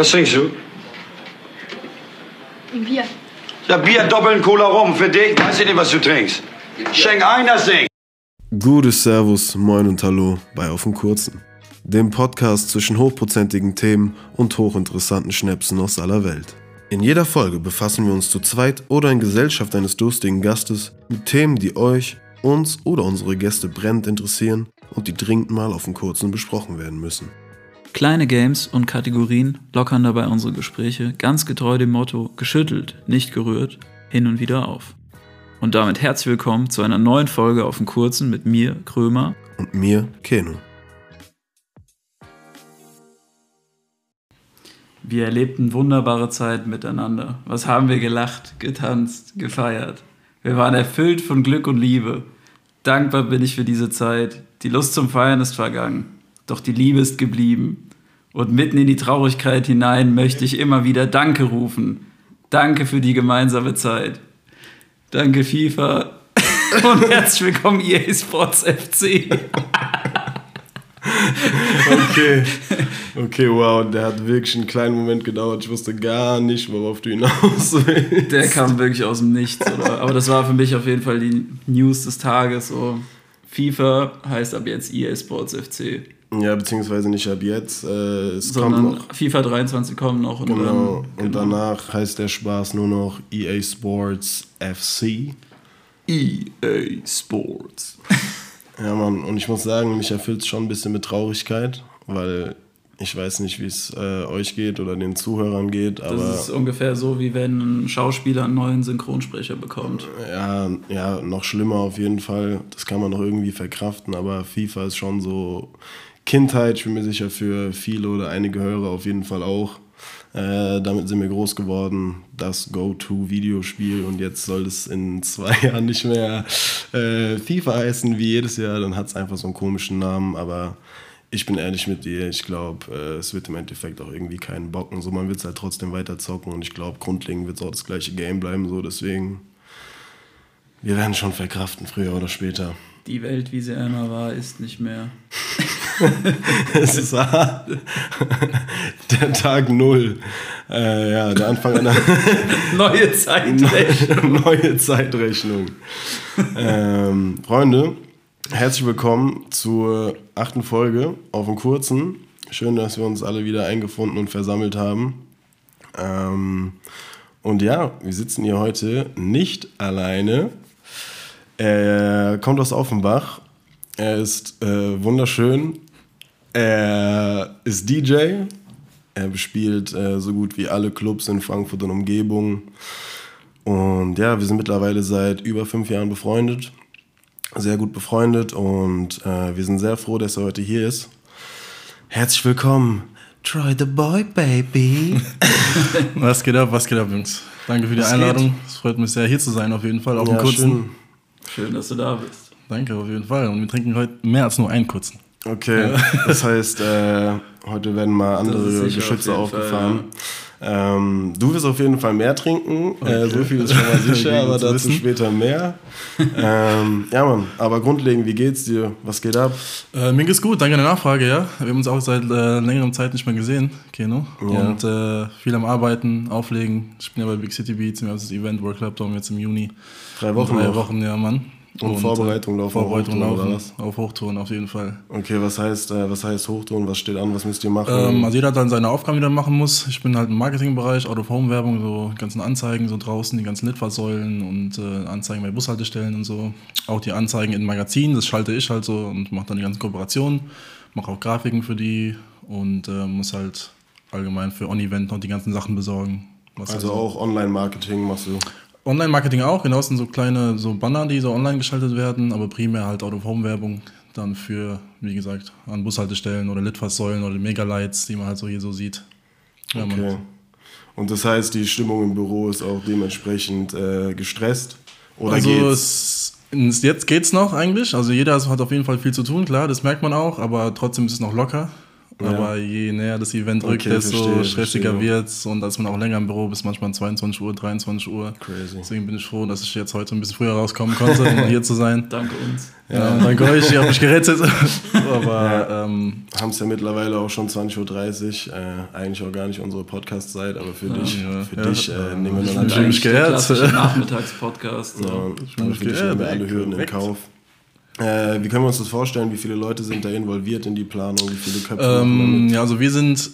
Was trinkst du? Ein Bier. Ja, Bier, doppeln Cola rum. Für dich weiß ich nicht, was du trinkst. Schenk ein, das Ding. Gutes Servus, Moin und Hallo bei Auf dem Kurzen. Dem Podcast zwischen hochprozentigen Themen und hochinteressanten Schnäpsen aus aller Welt. In jeder Folge befassen wir uns zu zweit oder in Gesellschaft eines durstigen Gastes mit Themen, die euch, uns oder unsere Gäste brennend interessieren und die dringend mal auf dem Kurzen besprochen werden müssen. Kleine Games und Kategorien lockern dabei unsere Gespräche ganz getreu dem Motto geschüttelt, nicht gerührt, hin und wieder auf. Und damit herzlich willkommen zu einer neuen Folge auf dem Kurzen mit mir, Krömer. Und mir, Keno. Wir erlebten wunderbare Zeiten miteinander. Was haben wir gelacht, getanzt, gefeiert. Wir waren erfüllt von Glück und Liebe. Dankbar bin ich für diese Zeit. Die Lust zum Feiern ist vergangen. Doch die Liebe ist geblieben. Und mitten in die Traurigkeit hinein möchte ich immer wieder Danke rufen. Danke für die gemeinsame Zeit. Danke FIFA. Und herzlich willkommen EA Sports FC. Okay, okay, wow, der hat wirklich einen kleinen Moment gedauert. Ich wusste gar nicht, worauf du hinaus willst. Der kam wirklich aus dem Nichts. Oder? Aber das war für mich auf jeden Fall die News des Tages. So. FIFA heißt ab jetzt EA Sports FC. Ja, beziehungsweise nicht ab jetzt. Äh, es Sondern kommt noch. FIFA 23 kommt noch. Und Genau. Dann, Und danach heißt der Spaß nur noch EA Sports FC. EA Sports. Ja, Mann, und ich muss sagen, mich erfüllt es schon ein bisschen mit Traurigkeit, weil ich weiß nicht, wie es äh, euch geht oder den Zuhörern geht, aber Das ist ungefähr so, wie wenn ein Schauspieler einen neuen Synchronsprecher bekommt. ja, ja, noch schlimmer auf jeden Fall. Das kann man noch irgendwie verkraften, aber FIFA ist schon so Kindheit, ich bin mir sicher für viele oder einige Hörer auf jeden Fall auch. Äh, damit sind wir groß geworden, das Go-To-Videospiel. Und jetzt soll es in zwei Jahren nicht mehr äh, FIFA heißen wie jedes Jahr, dann hat es einfach so einen komischen Namen, aber ich bin ehrlich mit dir, ich glaube, äh, es wird im Endeffekt auch irgendwie keinen bocken, so man wird es halt trotzdem weiter zocken. Und ich glaube, grundlegend wird es auch das gleiche Game bleiben, so deswegen, wir werden schon verkraften, früher oder später. Die Welt, wie sie einmal war, ist nicht mehr. Es ist hart. der Tag Null. Äh, ja, der Anfang einer Neue Zeitrechnung. neue Zeitrechnung. ähm, Freunde, herzlich willkommen zur achten Folge auf dem Kurzen. Schön, dass wir uns alle wieder eingefunden und versammelt haben. Ähm, und ja, wir sitzen hier heute nicht alleine. Er kommt aus Offenbach. Er ist äh, wunderschön. Er ist DJ. Er bespielt äh, so gut wie alle Clubs in Frankfurt und Umgebung. Und ja, wir sind mittlerweile seit über fünf Jahren befreundet. Sehr gut befreundet und äh, wir sind sehr froh, dass er heute hier ist. Herzlich willkommen, Troy the Boy, Baby. Was geht ab, was geht ab, Jungs? Danke für die Was Einladung. Es freut mich sehr, hier zu sein, auf jeden Fall. Auf dem Ja, kurzen. schön. Schön, dass du da bist. Danke, auf jeden Fall. Und wir trinken heute mehr als nur einen kurzen. Okay, das heißt, äh, heute werden mal andere sicher Geschütze auf jeden aufgefahren. Ähm, du wirst auf jeden Fall mehr trinken, äh, so viel ist schon mal sicher, Okay, aber dazu wissen. später mehr. ähm, ja, Mann, aber grundlegend, wie geht's dir? Was geht ab? Äh, mir geht's gut, danke der Nachfrage, ja. Wir haben uns auch seit äh, längerem Zeit nicht mehr gesehen, Keno. Ja. Und äh, viel am Arbeiten, Auflegen. Ich bin ja bei Big City Beats, wir haben das Event World Club Dome jetzt im Juni. Drei Wochen Drei noch. Wochen, ja, Mann. Und Vorbereitung laufen auf Vorbereitung Hochtouren, oder laufen was? auf Hochtouren auf jeden Fall. Okay, was heißt, äh, was heißt Hochtouren? Was steht an? Was müsst ihr machen? Ähm, also jeder hat dann seine Aufgaben, die er machen muss. Ich bin halt im Marketingbereich, Out-of-Home-Werbung, so ganzen Anzeigen so draußen, die ganzen Litfaßsäulen und äh, Anzeigen bei Bushaltestellen und so. Auch die Anzeigen in Magazinen, das schalte ich halt so und mache dann die ganzen Kooperationen. Mache auch Grafiken für die und äh, muss halt allgemein für On-Event noch die ganzen Sachen besorgen. Also halt so- auch Online-Marketing machst du. Online-Marketing auch, genau, sind so kleine so Banner, die so online geschaltet werden, aber primär halt Out-of-Home-Werbung dann für, wie gesagt, an Bushaltestellen oder Litfaßsäulen oder Megalights, die man halt so hier so sieht. Okay. Und das heißt, die Stimmung im Büro ist auch dementsprechend äh, gestresst? Oder also geht's? es, jetzt geht's noch eigentlich. Also jeder hat auf jeden Fall viel zu tun, klar, das merkt man auch, aber trotzdem ist es noch locker. Aber je näher das Event rückt, Okay, desto verstehe, stressiger verstehe. wird's und ist man auch länger im Büro, bis manchmal 22 Uhr, 23 Uhr. Crazy. Deswegen bin ich froh, dass ich jetzt heute ein bisschen früher rauskommen konnte, um hier zu sein. Danke uns. Ja, danke euch, ihr habt mich gerettet. Aber ähm, Haben es ja mittlerweile auch schon 20.30 Uhr. Äh, eigentlich auch gar nicht unsere Podcast-Zeit, aber für dich, Ja. für Ja. dich äh, nehmen wir Ich dann geehrt. klassischer Nachmittagspodcast. So. Ja, mich für dich nehmen wir alle Hürden in. Kauf. Äh, wie können wir uns das vorstellen? Wie viele Leute sind da involviert in die Planung? Wie viele Köpfe ähm, ja, also wir sind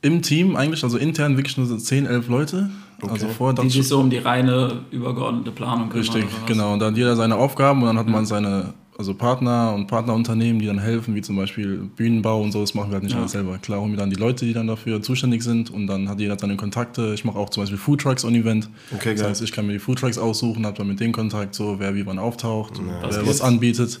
im Team eigentlich, also intern wirklich nur so 10, 11 Leute. Also vorher Die dachte sich ich, so um die reine übergeordnete Planung kümmern. Richtig, genau. Und dann hat jeder seine Aufgaben und dann hat man seine also Partner und Partnerunternehmen, die dann helfen, wie zum Beispiel Bühnenbau und so. Das machen wir halt nicht Ja. alles selber. Klar holen wir dann die Leute, die dann dafür zuständig sind und dann hat jeder seine Kontakte. Ich mache auch zum Beispiel Foodtrucks on Event. Okay, das geil. heißt, ich kann mir die Foodtrucks aussuchen, habe dann mit denen Kontakt, so wer wie wann auftaucht, Was wer gibt's? was anbietet.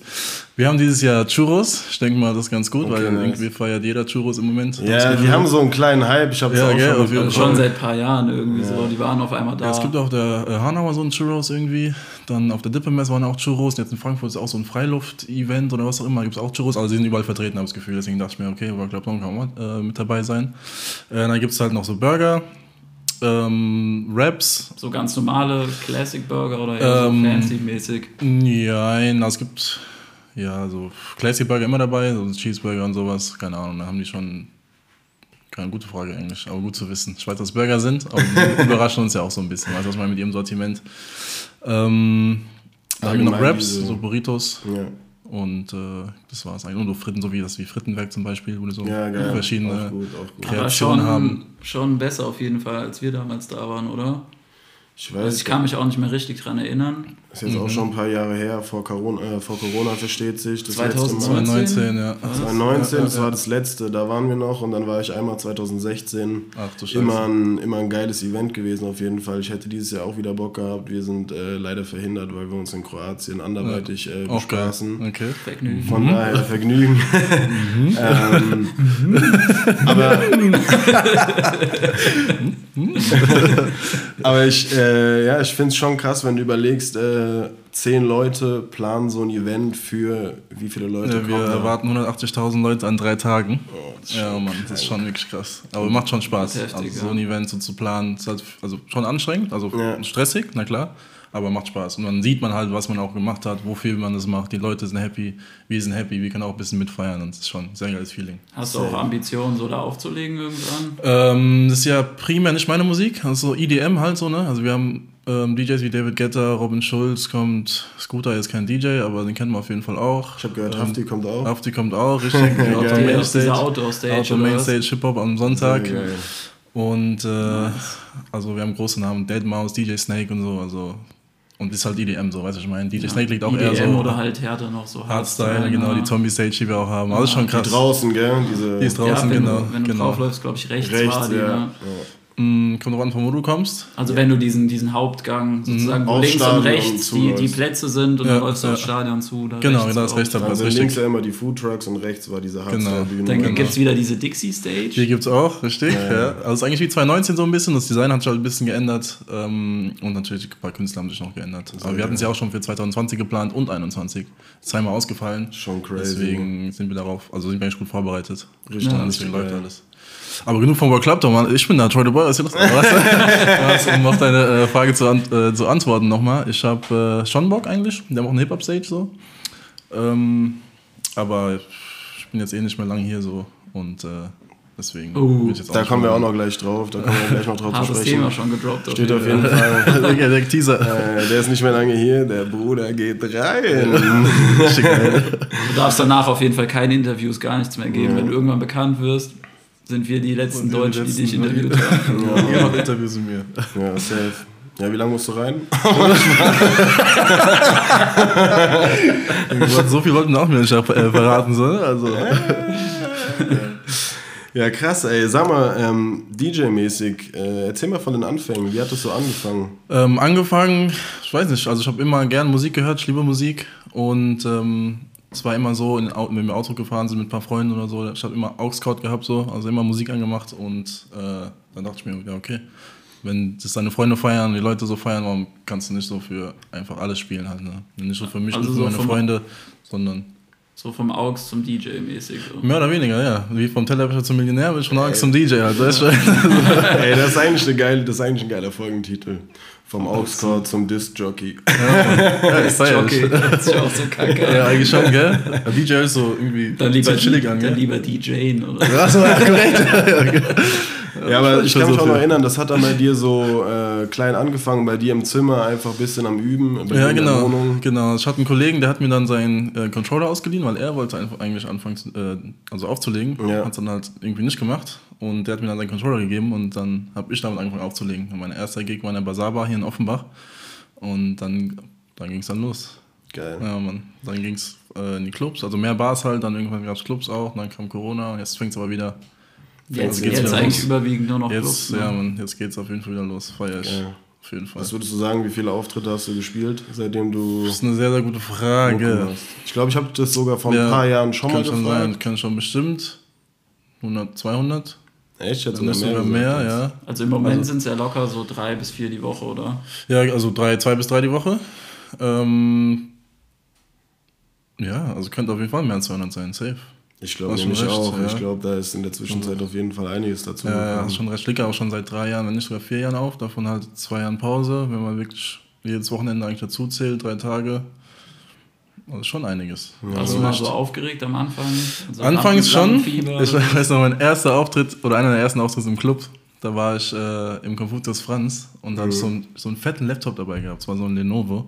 Wir haben dieses Jahr Churros. Ich denke mal, das ist ganz gut, Okay, weil nice. irgendwie feiert jeder Churros im Moment. Ja, wir haben so einen kleinen Hype. Ich habe es Ja, auch gell, schon Also schon seit ein paar Jahren irgendwie so. Die waren auf einmal da. Ja, es gibt auch der äh, Hanauer so einen Churros irgendwie. Dann auf der Dippemesse waren auch Churros. Und jetzt in Frankfurt ist auch so ein Freiluft-Event oder was auch immer. Gibt es auch Churros. Also die sind überall vertreten, habe ich das Gefühl. Deswegen dachte ich mir, okay, World Club Long kann auch äh, mit dabei sein. Äh, dann gibt es halt noch so Burger, ähm, Wraps. so ganz normale Classic Burger oder eher Ähm, so fancy-mäßig. Nein, es gibt ja so Classic Burger immer dabei, so Cheeseburger und sowas. Keine Ahnung, da haben die schon. Keine gute Frage eigentlich, aber gut zu wissen. Ich weiß, dass Burger sind, aber die überraschen uns ja auch so ein bisschen. Weißt du, was meine mit ihrem Sortiment? Ähm, dann haben wir noch Allgemein Wraps, so Burritos Ja, und äh, das war's eigentlich. Und so Fritten, so wie das wie Frittenwerk zum Beispiel, wo die so ja verschiedene. Auch gut, auch gut. Kreationen schon, haben. schon besser auf jeden Fall, als wir damals da waren, oder? Ich Also weiß, ich kann mich auch nicht mehr richtig dran erinnern. ist jetzt auch schon ein paar Jahre her. Vor Corona, äh, vor Corona versteht sich. Das letzte 2019? Mal. 2019, ja. 2019, Ja, das ja, war das letzte, da waren wir noch und dann war ich einmal 2016. Ach du Scheiße. Immer ein, immer ein geiles Event gewesen auf jeden Fall. Ich hätte dieses Jahr auch wieder Bock gehabt. Wir sind äh, leider verhindert, weil wir uns in Kroatien anderweitig äh, Auch geil. bespaßen. Okay. Vergnügen. Von daher Vergnügen. ähm, aber aber ich, äh, ja, ich finde es schon krass, wenn du überlegst, äh, zehn Leute planen so ein Event für wie viele Leute Ja, wir da? erwarten 180.000 Leute an drei Tagen. Oh, das ist ja, schon Mann, das ist schon wirklich krass. Aber macht schon Spaß. Heftig, also so ein Event so zu planen, ist halt, also schon anstrengend, also Ja. stressig, na klar, aber macht Spaß. Und dann sieht man halt, was man auch gemacht hat, wofür man das macht. Die Leute sind happy, wir sind happy, wir können auch ein bisschen mitfeiern und das ist schon ein sehr geiles Feeling. Hast du auch Ambitionen, so da aufzulegen irgendwann? Ähm, das ist ja primär nicht meine Musik, also so EDM halt so, ne? Also wir haben ähm, DJs wie David Guetta, Robin Schulz kommt, Scooter ist kein DJ, aber den kennen wir auf jeden Fall auch. Ich habe gehört, Ähm, Hafti kommt auch. Hafti kommt auch, richtig. Die Outdoor Geil. Main Aus dieser Stage. Outdoor-Stage Outdoor oder Main was? Stage Hip-Hop am Sonntag. Und äh, also wir haben große Namen, Dead Mouse, DJ Snake und so, also und ist halt EDM so, weißt du, was ich meine. DJ Snake liegt auch eher EDM so oder halt härter noch so Hardstyle, genau, die Zombie Stage, die wir auch haben. Also schon Die krass. draußen, gell? Diese Die ist Ja, draußen, wenn genau. du, wenn du genau. draufläufst, glaube ich, rechts, rechts, war die. ja. Ne? Mm, kommt drauf an, von wo du kommst. Also wenn du diesen, diesen Hauptgang sozusagen, wo Aufs links und Stadion rechts die, die zuläufst. Plätze sind und Ja, dann läufst du ja. aufs Stadion zu. Genau, da ist auch. rechts Also ist links richtig. ja immer die Food Trucks und rechts war diese Genau. Hardstyle-Bühne. Dann Genau. gibt es wieder diese Dixie-Stage. Hier gibt's auch, richtig. Ja. Also es ist eigentlich wie 2019 so ein bisschen. Das Design hat sich halt ein bisschen geändert. Ähm, und natürlich ein paar Künstler haben sich noch geändert. Aber wir hatten es ja auch schon für 2020 geplant und 2021. Zweimal ausgefallen. Schon crazy. Deswegen sind wir darauf, also sind wir eigentlich gut vorbereitet. Richtig, Ja, richtig deswegen läuft alles. Aber genug vom World Club, doch mal. Ich bin da, Troy the Boy, was ist hier los? Was? um auf deine äh, Frage zu, ant äh, zu antworten nochmal. Ich habe äh, schon Bock eigentlich. Wir haben auch eine Hip-Hop-Stage so. Ähm, aber ich bin jetzt eh nicht mehr lange hier so. Und äh, deswegen jetzt Da kommen wir auch noch gleich drauf. Da kommen wir gleich noch drauf zu sprechen. Thema schon gedroppt. Steht auf jeden Fall. ja, der Teaser. Äh, der ist nicht mehr lange hier. Der Bruder geht rein. Du darfst danach auf jeden Fall keine Interviews, gar nichts mehr geben. Wenn du irgendwann bekannt wirst, sind wir die letzten Deutschen, die dich interviewt haben. Ja, noch Interviews mit mir. Ja, safe. Ja, wie lange musst du rein? so viel wollten auch mir nicht äh, verraten, so. ne? Also. Ja, krass, ey. Sag mal, ähm, DJ-mäßig, äh, erzähl mal von den Anfängen. Wie hat das so angefangen? Ähm, angefangen, ich weiß nicht, also ich habe immer gern Musik gehört, ich liebe Musik und ähm, es war immer so, in, wenn wir Auto gefahren sind mit ein paar Freunden oder so, ich habe immer Aux-Scout gehabt, so, also immer Musik angemacht und äh, dann dachte ich mir, ja okay, wenn das deine Freunde feiern, die Leute so feiern, warum kannst du nicht so für einfach alles spielen halt, ne? Nicht so für mich, Also nicht für so meine Freunde, sondern So vom AUX zum DJ mäßig. So. Mehr oder weniger, ja. Wie vom Tellerwäscher zum Millionär, bin ich von Angst zum DJ. Also, weißt du? Ey, das ist eigentlich, eine geile, das ist eigentlich ein geiler Folgentitel. Vom Augscore zum Disc-Jockey. ja, ist Jockey, das ist ja auch so kacke. Ja, eigentlich schon, gell? Der DJ ist so irgendwie Dann lieber, chillig an, dann lieber DJen oder Ja, so, ja, korrekt. Ja, aber ich kann mich so auch noch erinnern, das hat dann bei dir so äh, klein angefangen, bei dir im Zimmer einfach ein bisschen am Üben, bei dir Ja, in der genau. Wohnung. genau. Ich hatte einen Kollegen, der hat mir dann seinen äh, Controller ausgeliehen, weil er wollte einfach eigentlich anfangen, äh, also aufzulegen. Ja. Hat es dann halt irgendwie nicht gemacht. Und der hat mir dann seinen Controller gegeben und dann habe ich damit angefangen aufzulegen. Und mein erster Gig war in der Basarbar hier in Offenbach. Und dann, dann ging es dann los. Geil. Ja, Mann. Dann ging es äh, in die Clubs, also mehr Bars halt, dann irgendwann gab es Clubs auch, dann kam Corona und jetzt fängt es aber wieder. jetzt, geht's jetzt eigentlich los. überwiegend nur noch Jetzt, Clubs, ne? ja, Mann, jetzt geht es auf jeden Fall wieder los. Feier ich. Geil. Auf jeden Fall. Was würdest du sagen, wie viele Auftritte hast du gespielt, seitdem du Das ist eine sehr, sehr gute Frage. Ich glaube, ich habe das sogar vor ein Ja, paar Jahren schon mal kann schon gefragt. sein, kann schon bestimmt 100, 200, Echt? Nicht sogar gesagt mehr, jetzt. ja. Also im Moment sind es ja locker so drei bis vier die Woche, oder? Ja, also drei, zwei bis drei die Woche. Ähm, ja, also könnte auf jeden Fall mehr als 200 sein, safe. Ich glaube nämlich recht, auch. ja. Ich glaube, da ist in der Zwischenzeit auf jeden Fall einiges dazu Ja, ja, schon recht. Ich lege auch schon seit drei Jahren, wenn nicht sogar vier Jahren auf, davon halt zwei Jahren Pause, wenn man wirklich jedes Wochenende eigentlich dazu zählt, drei Tage. Also schon einiges. Warst du mal so aufgeregt am Anfang? Also Anfangs schon. Ich weiß noch, mein erster Auftritt oder einer der ersten Auftritte im Club, da war ich äh, im Confucius Franz und da habe ich so, einen- so einen fetten Laptop dabei gehabt. Das war so ein Lenovo.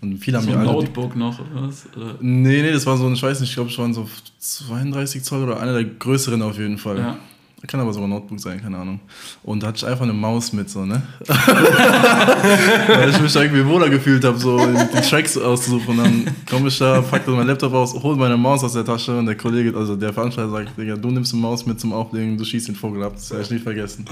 Und viele haben so mir ein alle. die- Notebook noch, oder was? Oder? Nee, nee, das war so ein, ich weiß nicht, ich glaube, es waren so 32 Zoll oder einer der größeren auf jeden Fall. Ja. Kann aber sogar ein Notebook sein, keine Ahnung. Und da hatte ich einfach eine Maus mit, so, ne? Weil ich mich irgendwie wohler gefühlt habe, so die Tracks auszusuchen. Und dann komme ich da, pack dann mein Laptop aus, hol meine Maus aus der Tasche und der Kollege, also der Veranstalter sagt, Digga, du nimmst eine Maus mit zum Auflegen, du schießt den Vogel ab. Das werde ich nicht vergessen.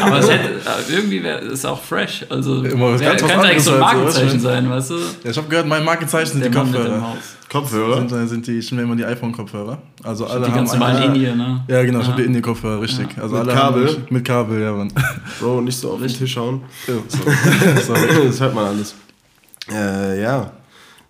Aber es hätte, irgendwie wäre es auch fresh. Also Immer wär, könnte eigentlich so ein halt, so, Markenzeichen du? sein, weißt du? Ja, ich habe gehört, mein Markenzeichen sind Der die Mann Kopfhörer. Kopfhörer? Sind, äh, sind die, ich nehme immer die iPhone-Kopfhörer. Also alle Die haben ganz normalen Linie, ne? Ja, genau, ich habe die Indie-Kopfhörer, richtig. Also Mit alle Kabel? Haben, mit Kabel, ja, Mann. Bro, nicht so auf den Tisch hauen. Sorry. das hört man alles. Äh, ja.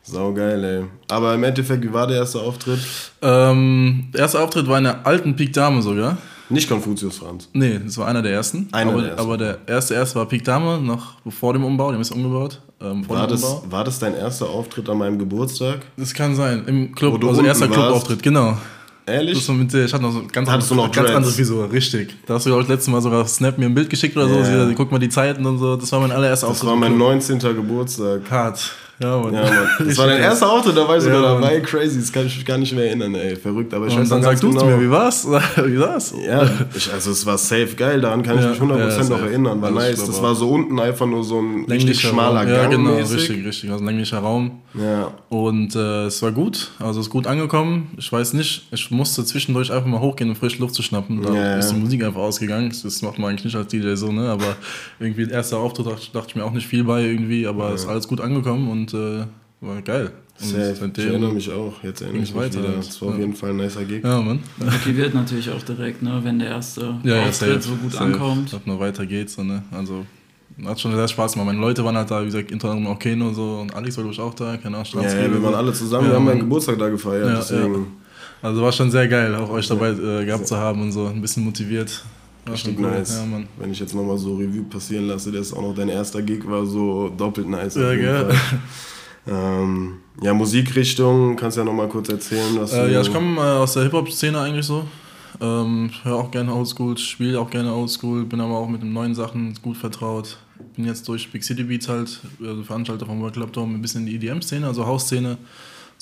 Sau geil, ey. Aber im Endeffekt, wie war der erste Auftritt? Ähm, der erste Auftritt war in der alten Pik Dame sogar. Nicht Konfuzius Franz. Nee, das war einer der ersten. Einer aber, der ersten. aber der erste erste war Pik Dame, noch vor dem Umbau, die haben es umgebaut. Ähm, War das, Umbau. war das dein erster Auftritt an meinem Geburtstag? Das kann sein, im Wo Club, du also unten erster? Clubauftritt, genau. Ehrlich? Das war mit ich hatte noch so ganz, Hattest du noch ganz Dreads? andere Frisur, richtig. Da hast du, glaube ich, letztes Mal sogar Snap mir ein Bild geschickt oder so. Ja. Sie, guck mal die Zeiten und so. Das war mein allererster das Auftritt. war im mein Club. 19. Geburtstag. Hart. Ja, Mann. Ja, Mann. Das war dein erster Auftritt, da war ich sogar Ja, dabei. Crazy, das kann ich mich gar nicht mehr erinnern, ey. Verrückt, aber ich weiß dann sagst du genau. mir, wie war's? Wie war's? Ja, ich, also es war safe geil, daran kann ich mich 100% ja, noch erinnern. War nice. Das war so unten einfach nur so ein richtig schmaler Raum. Gang. Ja, genau, mäßig. richtig, richtig. Also ein länglicher Raum. Ja. Und äh, es war gut, also es ist gut angekommen. Ich weiß nicht, ich musste zwischendurch einfach mal hochgehen, um frische Luft zu schnappen. Da ist die. Musik einfach ausgegangen. Das macht man eigentlich nicht als DJ so, ne? Aber irgendwie erster Auftritt dachte, dachte ich mir auch nicht viel bei irgendwie, aber es ist alles gut angekommen und äh, war geil. Und Safe. Ich erinnere mich auch. Jetzt erinnere ich mich weiter wieder. Das war auf Ja. jeden Fall ein nicer Gig. Ja, Mann. Motiviert natürlich auch direkt, ne? Wenn der erste Ja, ja, Auftritt safe, so gut safe. ankommt. Dass noch weiter geht, so, ne? Also hat schon sehr Spaß gemacht. Meine Leute waren halt da, wie gesagt, unter anderem auch Keno und so und Alex war glaube ich auch da, keine Ahnung, Ja, Stransky ja, wir waren alle zusammen, Ja, wir haben meinen. Geburtstag da gefeiert, Ja, deswegen Also war schon sehr geil, auch euch dabei äh, gehabt zu haben und so, ein bisschen motiviert. Richtig cool. nice. Ja, Mann. Wenn ich jetzt nochmal so Revue passieren lasse, dass auch noch dein erster Gig war, so doppelt nice. Ja, gell? Ähm, ja, Musikrichtung, kannst ja nochmal kurz erzählen, was Äh, du... ja, ich komme äh, aus der Hip-Hop-Szene eigentlich so. Ähm, höre auch gerne Oldschool, spiele auch gerne Oldschool, bin aber auch mit den neuen Sachen gut vertraut. Bin jetzt durch Big City Beats halt, also Veranstalter vom World Club Dome, ein bisschen in die EDM-Szene, also Hausszene.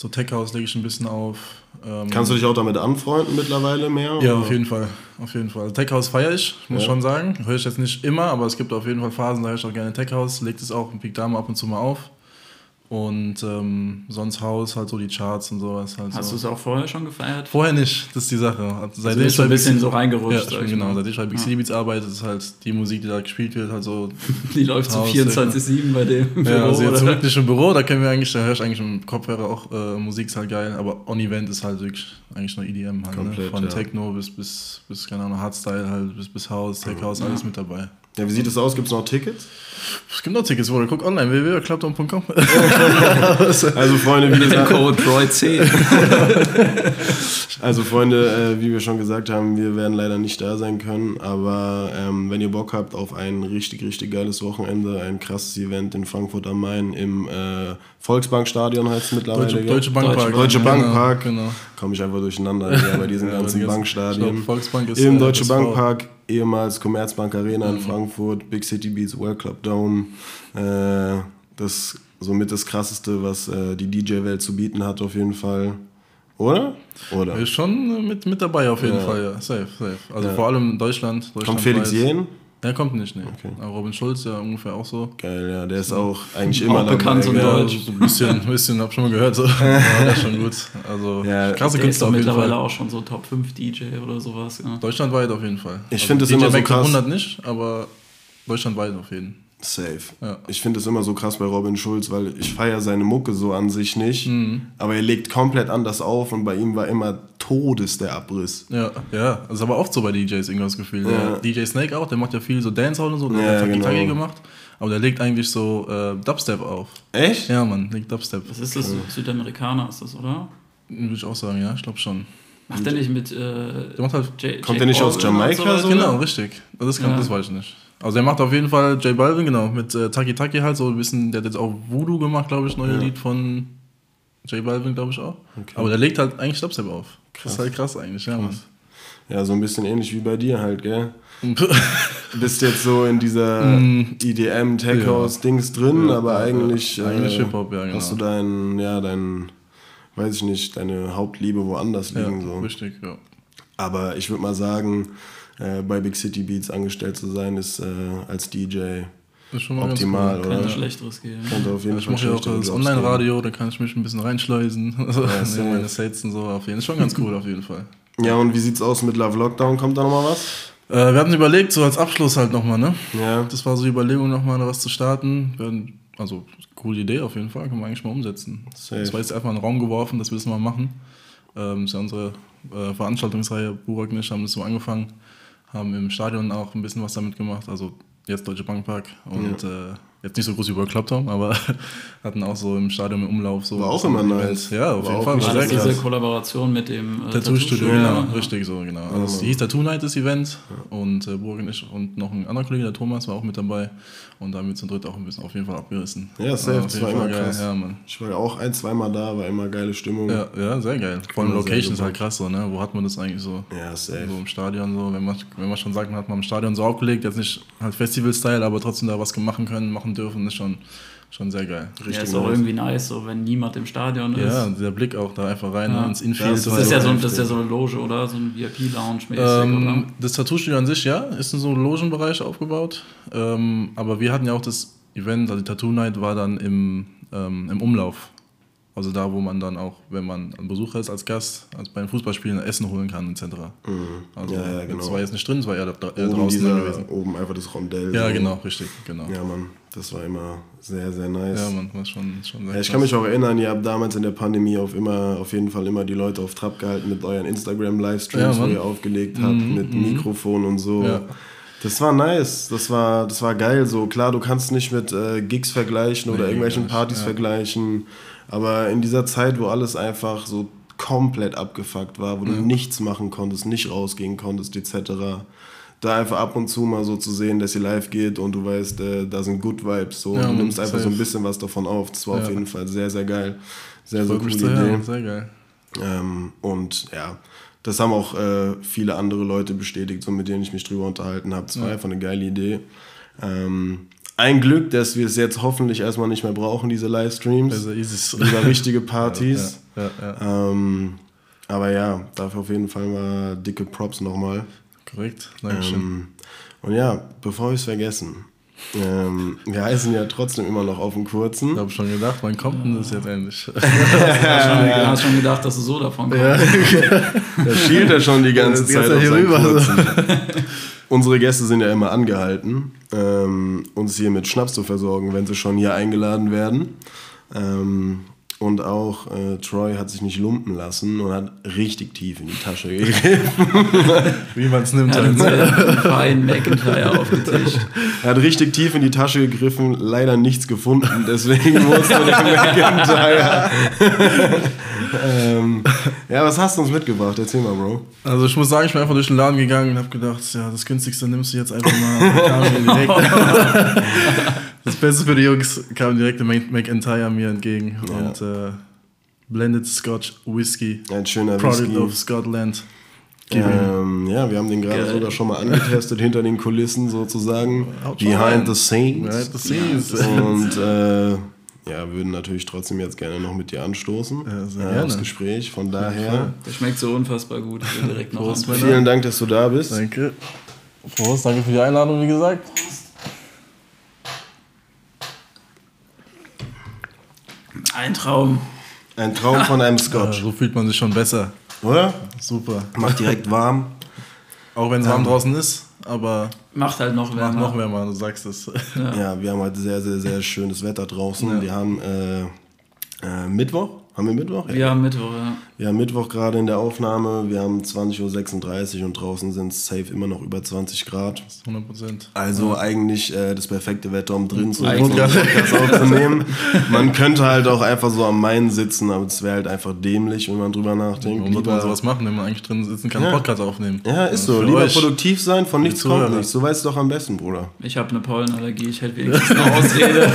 So Tech House lege ich ein bisschen auf. Ähm, Kannst du dich auch damit anfreunden mittlerweile mehr? Ja, oder? auf jeden Fall. Auf jeden Fall. Tech House feiere ich, muss Ja. schon sagen. Höre ich jetzt nicht immer, aber es gibt auf jeden Fall Phasen, da höre ich auch gerne Tech House. Legt es auch im Peak Dame ab und zu mal auf. Und ähm, sonst Haus, halt so die Charts und sowas. Halt Hast so. du es auch vorher schon gefeiert? Vorher nicht, das ist die Sache. Also Also seitdem bist du ein bei bisschen so reingerutscht. Ja, schon ich genau. Seitdem ich bei Big. City Beats arbeite, ist halt die Musik, die da gespielt wird, halt so. Die läuft so Haus, 24-7 bei dem ja, Büro, also jetzt oder? wirklich im Büro, da können wir eigentlich, da höre ich eigentlich im Kopfhörer auch äh, Musik, ist halt geil, aber on-Event ist halt wirklich eigentlich nur EDM halt, ne? Komplett, Von ja. Techno bis, bis, bis, keine Ahnung, Hardstyle halt, bis, bis House, Tech House, alles mit dabei. Ja, wie sieht es aus? Gibt es noch Tickets? Es gibt noch Tickets, Bruder. Guck online, www.clubdown.com. Also Freunde, wie gesagt, Code Droid10. also Freunde, äh, wie wir schon gesagt haben, wir werden leider nicht da sein können, aber ähm, wenn ihr Bock habt auf ein richtig, richtig geiles Wochenende, ein krasses Event in Frankfurt am Main im äh, Volksbankstadion heißt es mittlerweile. Deutsche? Deutsche Bankpark. Deutsche Genau, Bankpark. Genau. Komme ich einfach durcheinander ja, bei diesen Ja, ganzen die ganzen- Bankstadien. glaub, Volksbank ist, Im äh, Deutsche. Bankpark, ehemals Commerzbank Arena Mhm. in Frankfurt, Big City Beats, World Club Dome. Äh, das somit das krasseste, was äh, die DJ-Welt zu bieten hat, auf jeden Fall. Oder? Oder? Ist schon mit, mit dabei auf jeden Ja. Fall, ja. Safe, safe. Also Ja. vor allem Deutschland. Deutschland Kommt Felix weiß- Ja, kommt nicht, ne. Okay. Aber Robin Schulz ja ungefähr auch so. Geil, ja, der ist auch eigentlich immer Auch bekannt dabei. und gell? deutsch. so ein bisschen, ein bisschen, hab schon mal gehört. So. Ja, das ist schon gut. Also, Ja, krasse Der ist Künstler doch auf jeden mittlerweile Fall. auch schon so Top 5 DJ oder sowas. Ja. Deutschlandweit auf jeden Fall. Ich also find es DJ immer so krass. 100 nicht, aber deutschlandweit auf jeden Fall. Safe. Ja. Ich finde es immer so krass bei Robin Schulz, weil ich feiere seine Mucke so an sich nicht, Mhm. aber er legt komplett anders auf und bei ihm war immer Todes der Abriss. Ja, ja, das ist aber oft so bei DJs irgendwie das Gefühl. Ja. DJ Snake auch, der macht ja viel so Dancehall und so, der Ja, hat Taki Taki genau. gemacht, aber der legt eigentlich so äh, Dubstep auf. Echt? Ja, Mann, legt Dubstep. Was ist das? Südamerikaner ist das, oder? Würde ich auch sagen, ja, ich glaube schon. Macht der nicht mit. Äh, Der macht halt J Kommt J der nicht aus Jamaika so? Genau, richtig. Das, kann, Ja. das weiß ich nicht. Also er macht auf jeden Fall J Balvin, genau, mit äh, Taki Taki halt so ein bisschen, der hat jetzt auch Voodoo gemacht, glaube ich, neue Lied von J Balvin, glaube ich auch. Aber der legt halt eigentlich Dubstep auf. Das ist halt krass eigentlich, ja, Mann. Ja, so ein bisschen ähnlich wie bei dir halt, gell? Bist jetzt so in dieser EDM, Tech House Dings drin, Mm. Ja, aber ja, eigentlich, ja. Eigentlich äh, Hip-Hop, ja, genau. hast du dein, ja, dein, weiß ich nicht, deine Hauptliebe woanders ja, liegen. so. richtig, ja. Aber ich würde mal sagen, äh, bei Big City Beats angestellt zu sein, ist äh, als DJ Das ist schon mal ganz optimal, cool. oder? Könnte Schlechteres gehen. Könnte auf jeden Ich Fall mache ja auch das Online-Radio, da kann ich mich ein bisschen reinschleusen. Also, Ja, meine Sets und so. Auf jeden Fall. Ist schon ganz cool, auf jeden Fall. Ja, und wie sieht's aus mit Love Lockdown? Kommt da nochmal was? Äh, wir hatten überlegt, so als Abschluss halt nochmal, ne? Ja. Das war so die Überlegung, nochmal was zu starten. Wir hatten- Also, coole Idee auf jeden Fall, können wir eigentlich mal umsetzen. Safe. Das war jetzt einfach in den Raum geworfen, dass wir das mal machen. Ähm, das ist ja unsere äh, Veranstaltungsreihe. Burak und ich haben das so angefangen, haben im Stadion auch ein bisschen was damit gemacht. Also, jetzt Deutsche Bankpark und äh, jetzt nicht so groß wie World Club Town, aber hatten auch so im Stadion im Umlauf so. War auch immer ein nice. Event. Ja, auf War jeden Fall. krass. diese krass. Kollaboration mit dem äh, Tattoo-Studio, ja. genau, richtig so, genau. Also es hieß Tattoo Night, das Event. Und äh, Burg und ich und noch ein anderer Kollege, der Thomas, war auch mit dabei. Und da haben wir zu dritt auch ein bisschen auf jeden Fall abgerissen. Ja, safe, das war immer geil. krass. Ja. Ich war ja auch ein, zweimal da, war immer geile Stimmung. Ja, ja, sehr geil. Vor allem Location ist halt krass so, ne? Wo hat man das eigentlich so? Ja, safe. So im Stadion so, wenn man, wenn man schon sagt, man hat mal im Stadion so aufgelegt, jetzt nicht halt Festival-Style, aber trotzdem da was machen können, machen dürfen, ist schon, schon sehr geil. Ja, Richtig ist auch irgendwie nice, so wenn niemand im Stadion ist. Ja, dieser Blick auch da einfach rein Ja. ne, ins Infield. Das Das ist, ja so, das ist ja so eine Loge, oder? So ein VIP-Lounge-mäßig, Ähm, das Tattoo-Studio an sich, ja, ist in so einem Logenbereich aufgebaut. Ähm, aber wir hatten ja auch das Event, also die Tattoo-Night war dann im, ähm, im Umlauf. Also da, wo man dann auch, wenn man ein Besucher ist als Gast, als bei den Fußballspielen Essen holen kann, etc. Also Ja, ja, genau. das war jetzt nicht drin, es war eher, da, eher Oben, draußen dieser, gewesen. oben einfach das Rondell. Ja, so. genau, richtig, genau. Ja, Mann, das war immer sehr, sehr nice. Ja, man, war schon, schon sehr Ja, ich krass. kann mich auch erinnern, ihr habt damals in der Pandemie auf immer, auf jeden Fall immer die Leute auf Trab gehalten mit euren Instagram-Livestreams, Ja, wo Mann. ihr aufgelegt habt, mit Mikrofon und so. Ja. Das war nice, das war, das war geil. So klar, du kannst nicht mit äh, Gigs vergleichen oder Nee, irgendwelchen gar nicht, Partys vergleichen, aber in dieser Zeit, wo alles einfach so komplett abgefuckt war, wo du nichts machen konntest, nicht rausgehen konntest, etc. Da einfach ab und zu mal so zu sehen, dass ihr live geht und du weißt, äh, da sind Good Vibes. So, Ja, du nimmst einfach so ein bisschen was davon auf. Das war auf Ja. jeden Fall sehr, sehr geil. Sehr, sehr coole Idee. Sehr geil. Ähm, und ja, das haben auch äh, viele andere Leute bestätigt, so mit denen ich mich drüber unterhalten habe. Das war einfach eine geile Idee. Ähm, ein Glück, dass wir es jetzt hoffentlich erstmal nicht mehr brauchen, diese Livestreams. Also easy. Lieber richtige Partys. Ja, ja, ja. Ähm, aber ja, dafür auf jeden Fall mal dicke Props nochmal. Korrekt. Dankeschön. Ähm, und ja, bevor wir es vergessen, ähm, wir heißen ja trotzdem immer noch auf dem kurzen. Ich habe schon gedacht, wann kommt denn das jetzt endlich? Du hast schon, gedacht, dass du so davon kommst. Da schielt er schon die ganze Die Zeit auf hier rüber. kurzen. Unsere Gäste sind ja immer angehalten, ähm, uns hier mit Schnaps zu versorgen, wenn sie schon hier eingeladen werden. Ähm, Und auch äh, Troy hat sich nicht lumpen lassen und hat richtig tief in die Tasche gegriffen. Wie man es nimmt. Er hat uns einen feinen McIntyre aufgetischt. er hat richtig tief in die Tasche gegriffen, leider nichts gefunden, deswegen musste der McIntyre. ähm, ja, was hast du uns mitgebracht? Erzähl mal, Bro. Also ich muss sagen, ich bin einfach durch den Laden gegangen und habe gedacht, ja, das günstigste nimmst du jetzt einfach mal. Direkt das Beste für die Jungs kam direkt McIntyre mir entgegen. Und äh, Blended Scotch Whisky, Ein schöner Product Whisky. of Scotland. Ähm, ja, wir haben den gerade Geil. sogar schon mal angetestet, hinter den Kulissen sozusagen. Behind the scenes. Behind the scenes. Und äh, ja, würden natürlich trotzdem jetzt gerne noch mit dir anstoßen. Ja, sehr äh, gerne. aufs Gespräch. Von daher, Der schmeckt so unfassbar gut. Ich will direkt noch Prost, vielen Dank, dass du da bist. Danke. Prost, danke für die Einladung, wie gesagt. Ein Traum. Ein Traum von einem Ja, Scotch, so fühlt man sich schon besser. oder? Super. Macht direkt warm. Auch wenn es warm draußen ist, aber Macht halt noch macht wärmer. noch wärmer, du sagst es. Ja, wir haben heute sehr, sehr, sehr schönes Wetter draußen. Wir haben äh, äh, Mittwoch. Haben wir Mittwoch? Ja. Wir haben Mittwoch, ja. Wir haben Mittwoch gerade in der Aufnahme. Wir haben 20.36 Uhr und draußen sind es safe immer noch über 20 Grad. 100 Prozent. Also eigentlich äh, das perfekte Wetter, um drin zu Podcast aufzunehmen. Man könnte halt auch einfach so am Main sitzen, aber es wäre halt einfach dämlich, wenn man drüber nachdenkt. Warum sollte man sowas machen, wenn man eigentlich drin sitzen kann, Ja. Podcast aufnehmen? ja, ist so. Für Lieber euch. produktiv sein, von nichts kommt nichts. Du weißt es doch am besten, Bruder. Ich habe eine Pollenallergie, ich hätte wenigstens eine Ausrede.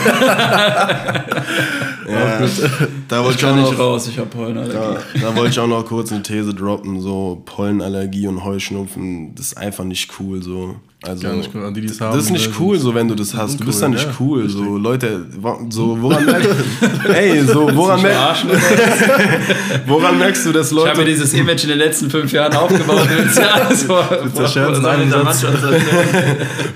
Ja, da wollte Ich ich auch noch, raus, ich habe Pollenallergie. da, da wollte ich auch noch kurz eine These droppen. So Pollenallergie und Heuschnupfen, das ist einfach nicht cool. So. Also, Gar nicht cool. Die, es haben, Das ist nicht ne, cool, so wenn du das hast. Du bist uncool, dann nicht ja. cool. So Leute, so woran merkst Ey, so woran, mer woran merkst du, dass Ich habe mir Leute dieses Image in den letzten fünf Jahren aufgebaut. Du ja Satz.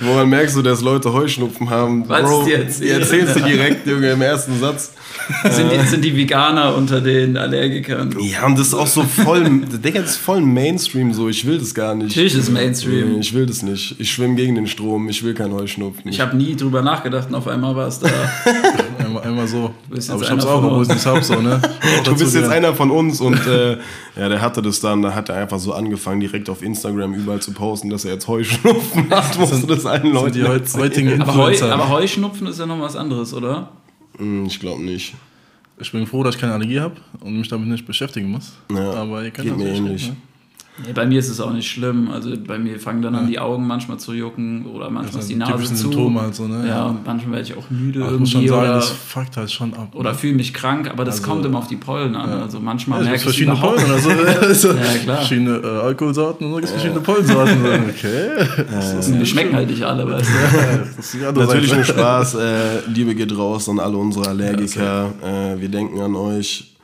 woran merkst du, dass Leute Heuschnupfen haben? Was Bro, jetzt? Erzählst du direkt, Junge, im ersten Satz. sind, die, sind die Veganer unter den Allergikern? Ja, und das ist auch so voll, Digga, das ist voll Mainstream so. Ich will das gar nicht. Natürlich ist Mainstream. Nee, Ich will das nicht. Ich schwimme gegen den Strom. Ich will keinen Heuschnupfen. Ich habe nie drüber nachgedacht und auf einmal war es da. Einmal, einmal so. Aber ich hab's auch gewusst, ich so, ne? Du bist jetzt einer von uns und äh, ja, der hatte das dann, da hat er einfach so angefangen, direkt auf Instagram überall zu posten, dass er jetzt Heuschnupfen hat, musst du das allen Leuten die Aber, Heu, Influencer. aber Heuschnupfen ist ja noch was anderes, oder? Hm, Ich glaube nicht. ich bin froh, dass ich keine Allergie habe und mich damit nicht beschäftigen muss. Ja, aber ihr könnt geht mir ähnlich. ne? Nee, bei mir ist es auch nicht schlimm. Also bei mir fangen dann an die Augen manchmal zu jucken oder manchmal Das ist die Nase zu. Symptome halt so, ne? Ja, und manchmal werde ich auch müde Aber ich muss schon irgendwie sagen, oder, das fuckt halt schon ab. oder ne? fühle mich krank, aber das Also, kommt immer auf die Pollen an. Also manchmal Ja, es merke gibt ich verschiedene Pollen oder so. Ja, klar. Verschiedene äh, Alkoholsorten und so gibt es verschiedene Pollensorten. Okay. Das ist Die schmecken halt nicht alle, weißt du. Natürlich nur Spaß. Äh, Liebe geht raus an alle unsere Allergiker. Äh, wir denken an euch.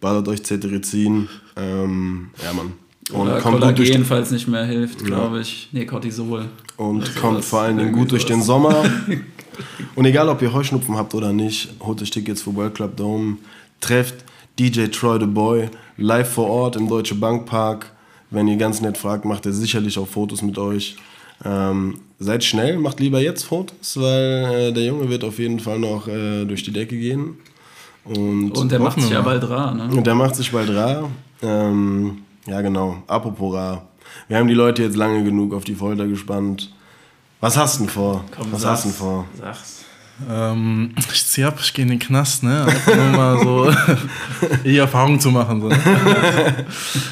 Ballert euch Cetirizin. Ähm, ja, Mann. Und Oder kommt gut durch Kollagen, den, falls nicht mehr hilft, glaube ich. Nee, Cortisol. und Also kommt was, vor allen Dingen gut durch den sowas. Sommer. und egal, ob ihr Heuschnupfen habt oder nicht, holt euch Tickets für World Club Dome. Trefft DJ Troy the Boy live vor Ort im Deutsche Bank Park. Wenn ihr ganz nett fragt, macht er sicherlich auch Fotos mit euch. Ähm, seid schnell, macht lieber jetzt Fotos, weil äh, der Junge wird auf jeden Fall noch äh, durch die Decke gehen. Und, Und der macht sich ja bald rar, ne? und der macht sich bald rar. Ähm, ja, genau. Apropos rar. Wir haben die Leute jetzt lange genug auf die Folter gespannt. Was hast du denn vor? Komm, Was sag's. hast du denn vor? Sag's. Ähm, ich zieh ab, ich gehe in den Knast, ne? Einfach nur mal so die Erfahrung zu machen. So. ne?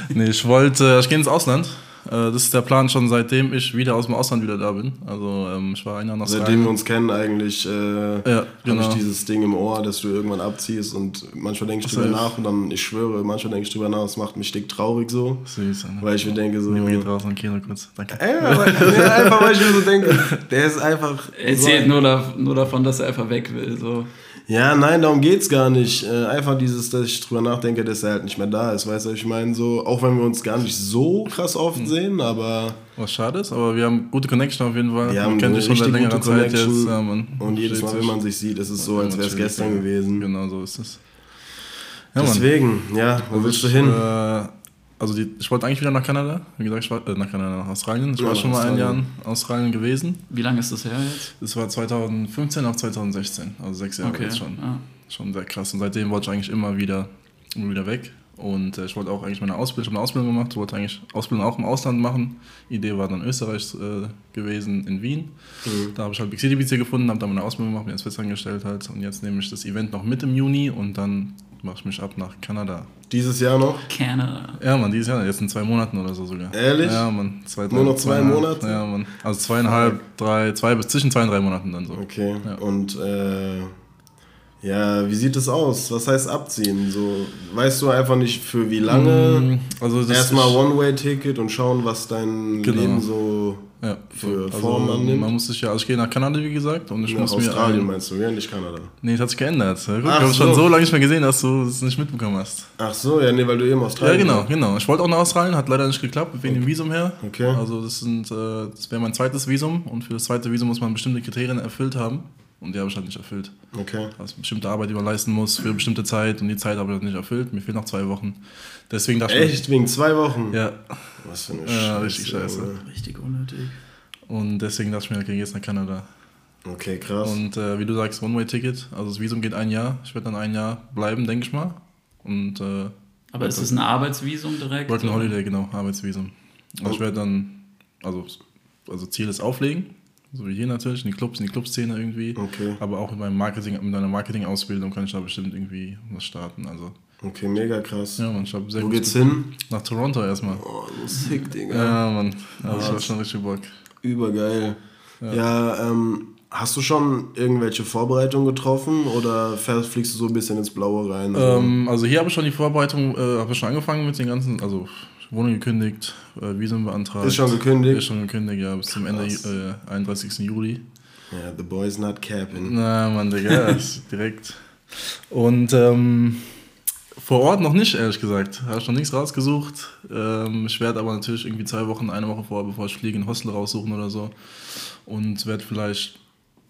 nee, ich wollte, ich gehe ins Ausland. Äh, Das ist der Plan schon seitdem ich wieder aus dem Ausland wieder da bin. Also ähm, ich war ein Jahr nach Seitdem wir uns kennen, eigentlich äh, Ja, habe genau. ich dieses Ding im Ohr, dass du irgendwann abziehst und manchmal denke ich drüber nach und dann, ich schwöre, manchmal denke ich drüber nach, es macht mich dick traurig so. Süß, ne? Weil ich mir denke so. Nimm geht raus und Kino kurz. Danke. Ey, aber, ja, einfach weil ich mir so denke, der ist einfach. Er erzählt nur, da, nur davon, dass er einfach weg will. So. Ja, nein, darum geht's gar nicht. Äh, einfach dieses, dass ich drüber nachdenke, dass er halt nicht mehr da ist. Weißt du, ich meine? So, auch wenn wir uns gar nicht so krass oft Hm. sehen, aber Was schade ist, aber wir haben gute Connection auf jeden Fall. wir haben eine sich schon seit längerer Zeit jetzt. Ja, man und jedes Mal, wenn man sich. sieht, ist es so, als wäre es gestern ja. gewesen. Genau so ist es. Ja. Deswegen, ja, wo willst du hin? Äh, also die, ich wollte eigentlich wieder nach Kanada. Wie gesagt, ich war, äh, nach Kanada, nach Australien. Ich Ja, war schon mal ein Jahr in Australien gewesen. Wie lange ist das her jetzt? Das war 2015 auf 2016, also sechs Jahre jetzt schon. Ah. Schon sehr krass. Und seitdem wollte ich eigentlich immer wieder, immer wieder weg. Und äh, ich wollte auch eigentlich meine Ausbildung, ich habe eine Ausbildung gemacht, wollte eigentlich Ausbildung auch im Ausland machen. Idee war dann Österreich äh, gewesen, in Wien. Da habe ich halt Big City hier gefunden, habe da meine Ausbildung gemacht, bin jetzt festangestellt halt. Und jetzt nehme ich das Event noch mit im Juni und dann mache ich mich ab nach Kanada. Dieses Jahr noch? Canada. Ja, man, dieses Jahr, jetzt in zwei Monaten oder so sogar. Ehrlich? Ja, man. Zwei, Nur noch zwei Monate? Ja, man. Also zweieinhalb, drei, zwei bis zwischen zwei und drei Monaten dann so. Okay. Ja. Und äh, ja, wie sieht es aus? Was heißt abziehen? So, weißt du einfach nicht für wie lange? Also das Erstmal One-Way-Ticket und schauen, was dein Genau. Leben so ja, für also, Form annimmt. Man muss sich ja, also ich gehe nach Kanada, wie gesagt, und ich nach muss Australien mir. Ein, meinst du, ja, nicht Kanada. nee, es hat sich geändert. Guck, ich Ach habe schon so. lange nicht mehr gesehen, dass du es nicht mitbekommen hast. Ach so, ja, nee, weil du eben Ja, Australien genau, warst. genau. Ich wollte auch nach Australien, hat leider nicht geklappt, wegen dem Visum her. Okay. Also das sind, äh, das wäre mein zweites Visum und für das zweite Visum muss man bestimmte Kriterien erfüllt haben. Und die habe ich halt nicht erfüllt. Okay. Das ist bestimmte Arbeit, die man leisten muss für eine bestimmte Zeit und die Zeit habe ich halt nicht erfüllt. Mir fehlen noch zwei Wochen. Deswegen dachte ich. Echt? Wegen zwei Wochen? Ja. Was für eine Ja, Scheiße. richtig scheiße. Junge. Richtig unnötig. Und deswegen dachte ich mir, okay, jetzt nach Kanada. Okay, krass. Und äh, wie du sagst, One-Way-Ticket. Also das Visum geht ein Jahr. Ich werde dann ein Jahr bleiben, denke ich mal. Und äh, Aber ist es ein Arbeitsvisum direkt? Working oder? Holiday, genau, Arbeitsvisum. Also ich werde dann, also, also Ziel ist auflegen. So wie hier natürlich, in die Clubs, in die Clubszene irgendwie. Okay. Aber auch in meinem Marketing, mit meiner Marketing-Ausbildung kann ich da bestimmt irgendwie was starten. Also, Okay, mega krass. ja, man, ich habe sehr Wo geht's hin? Nach Toronto erstmal. Oh, sick, Digga. Ja, Mann. Also ich hab schon richtig Bock. Übergeil. Ja, ähm, hast du schon irgendwelche Vorbereitungen getroffen oder fliegst du so ein bisschen ins Blaue rein? Also, Ähm, also hier habe ich schon die Vorbereitung, äh, habe ich schon angefangen mit den ganzen, also Wohnung gekündigt, äh, Visum beantragt. Ist schon gekündigt? Ist schon gekündigt, ja, bis zum Ende äh, 31. Juli. ja, the boy's not capping. Na, Mann, Digga, direkt. Und ähm, vor Ort noch nicht, ehrlich gesagt. Habe ich noch nichts rausgesucht. Ähm, ich werde aber natürlich irgendwie zwei Wochen, eine Woche vorher, bevor ich fliege, ein Hostel raussuchen oder so. Und werde vielleicht,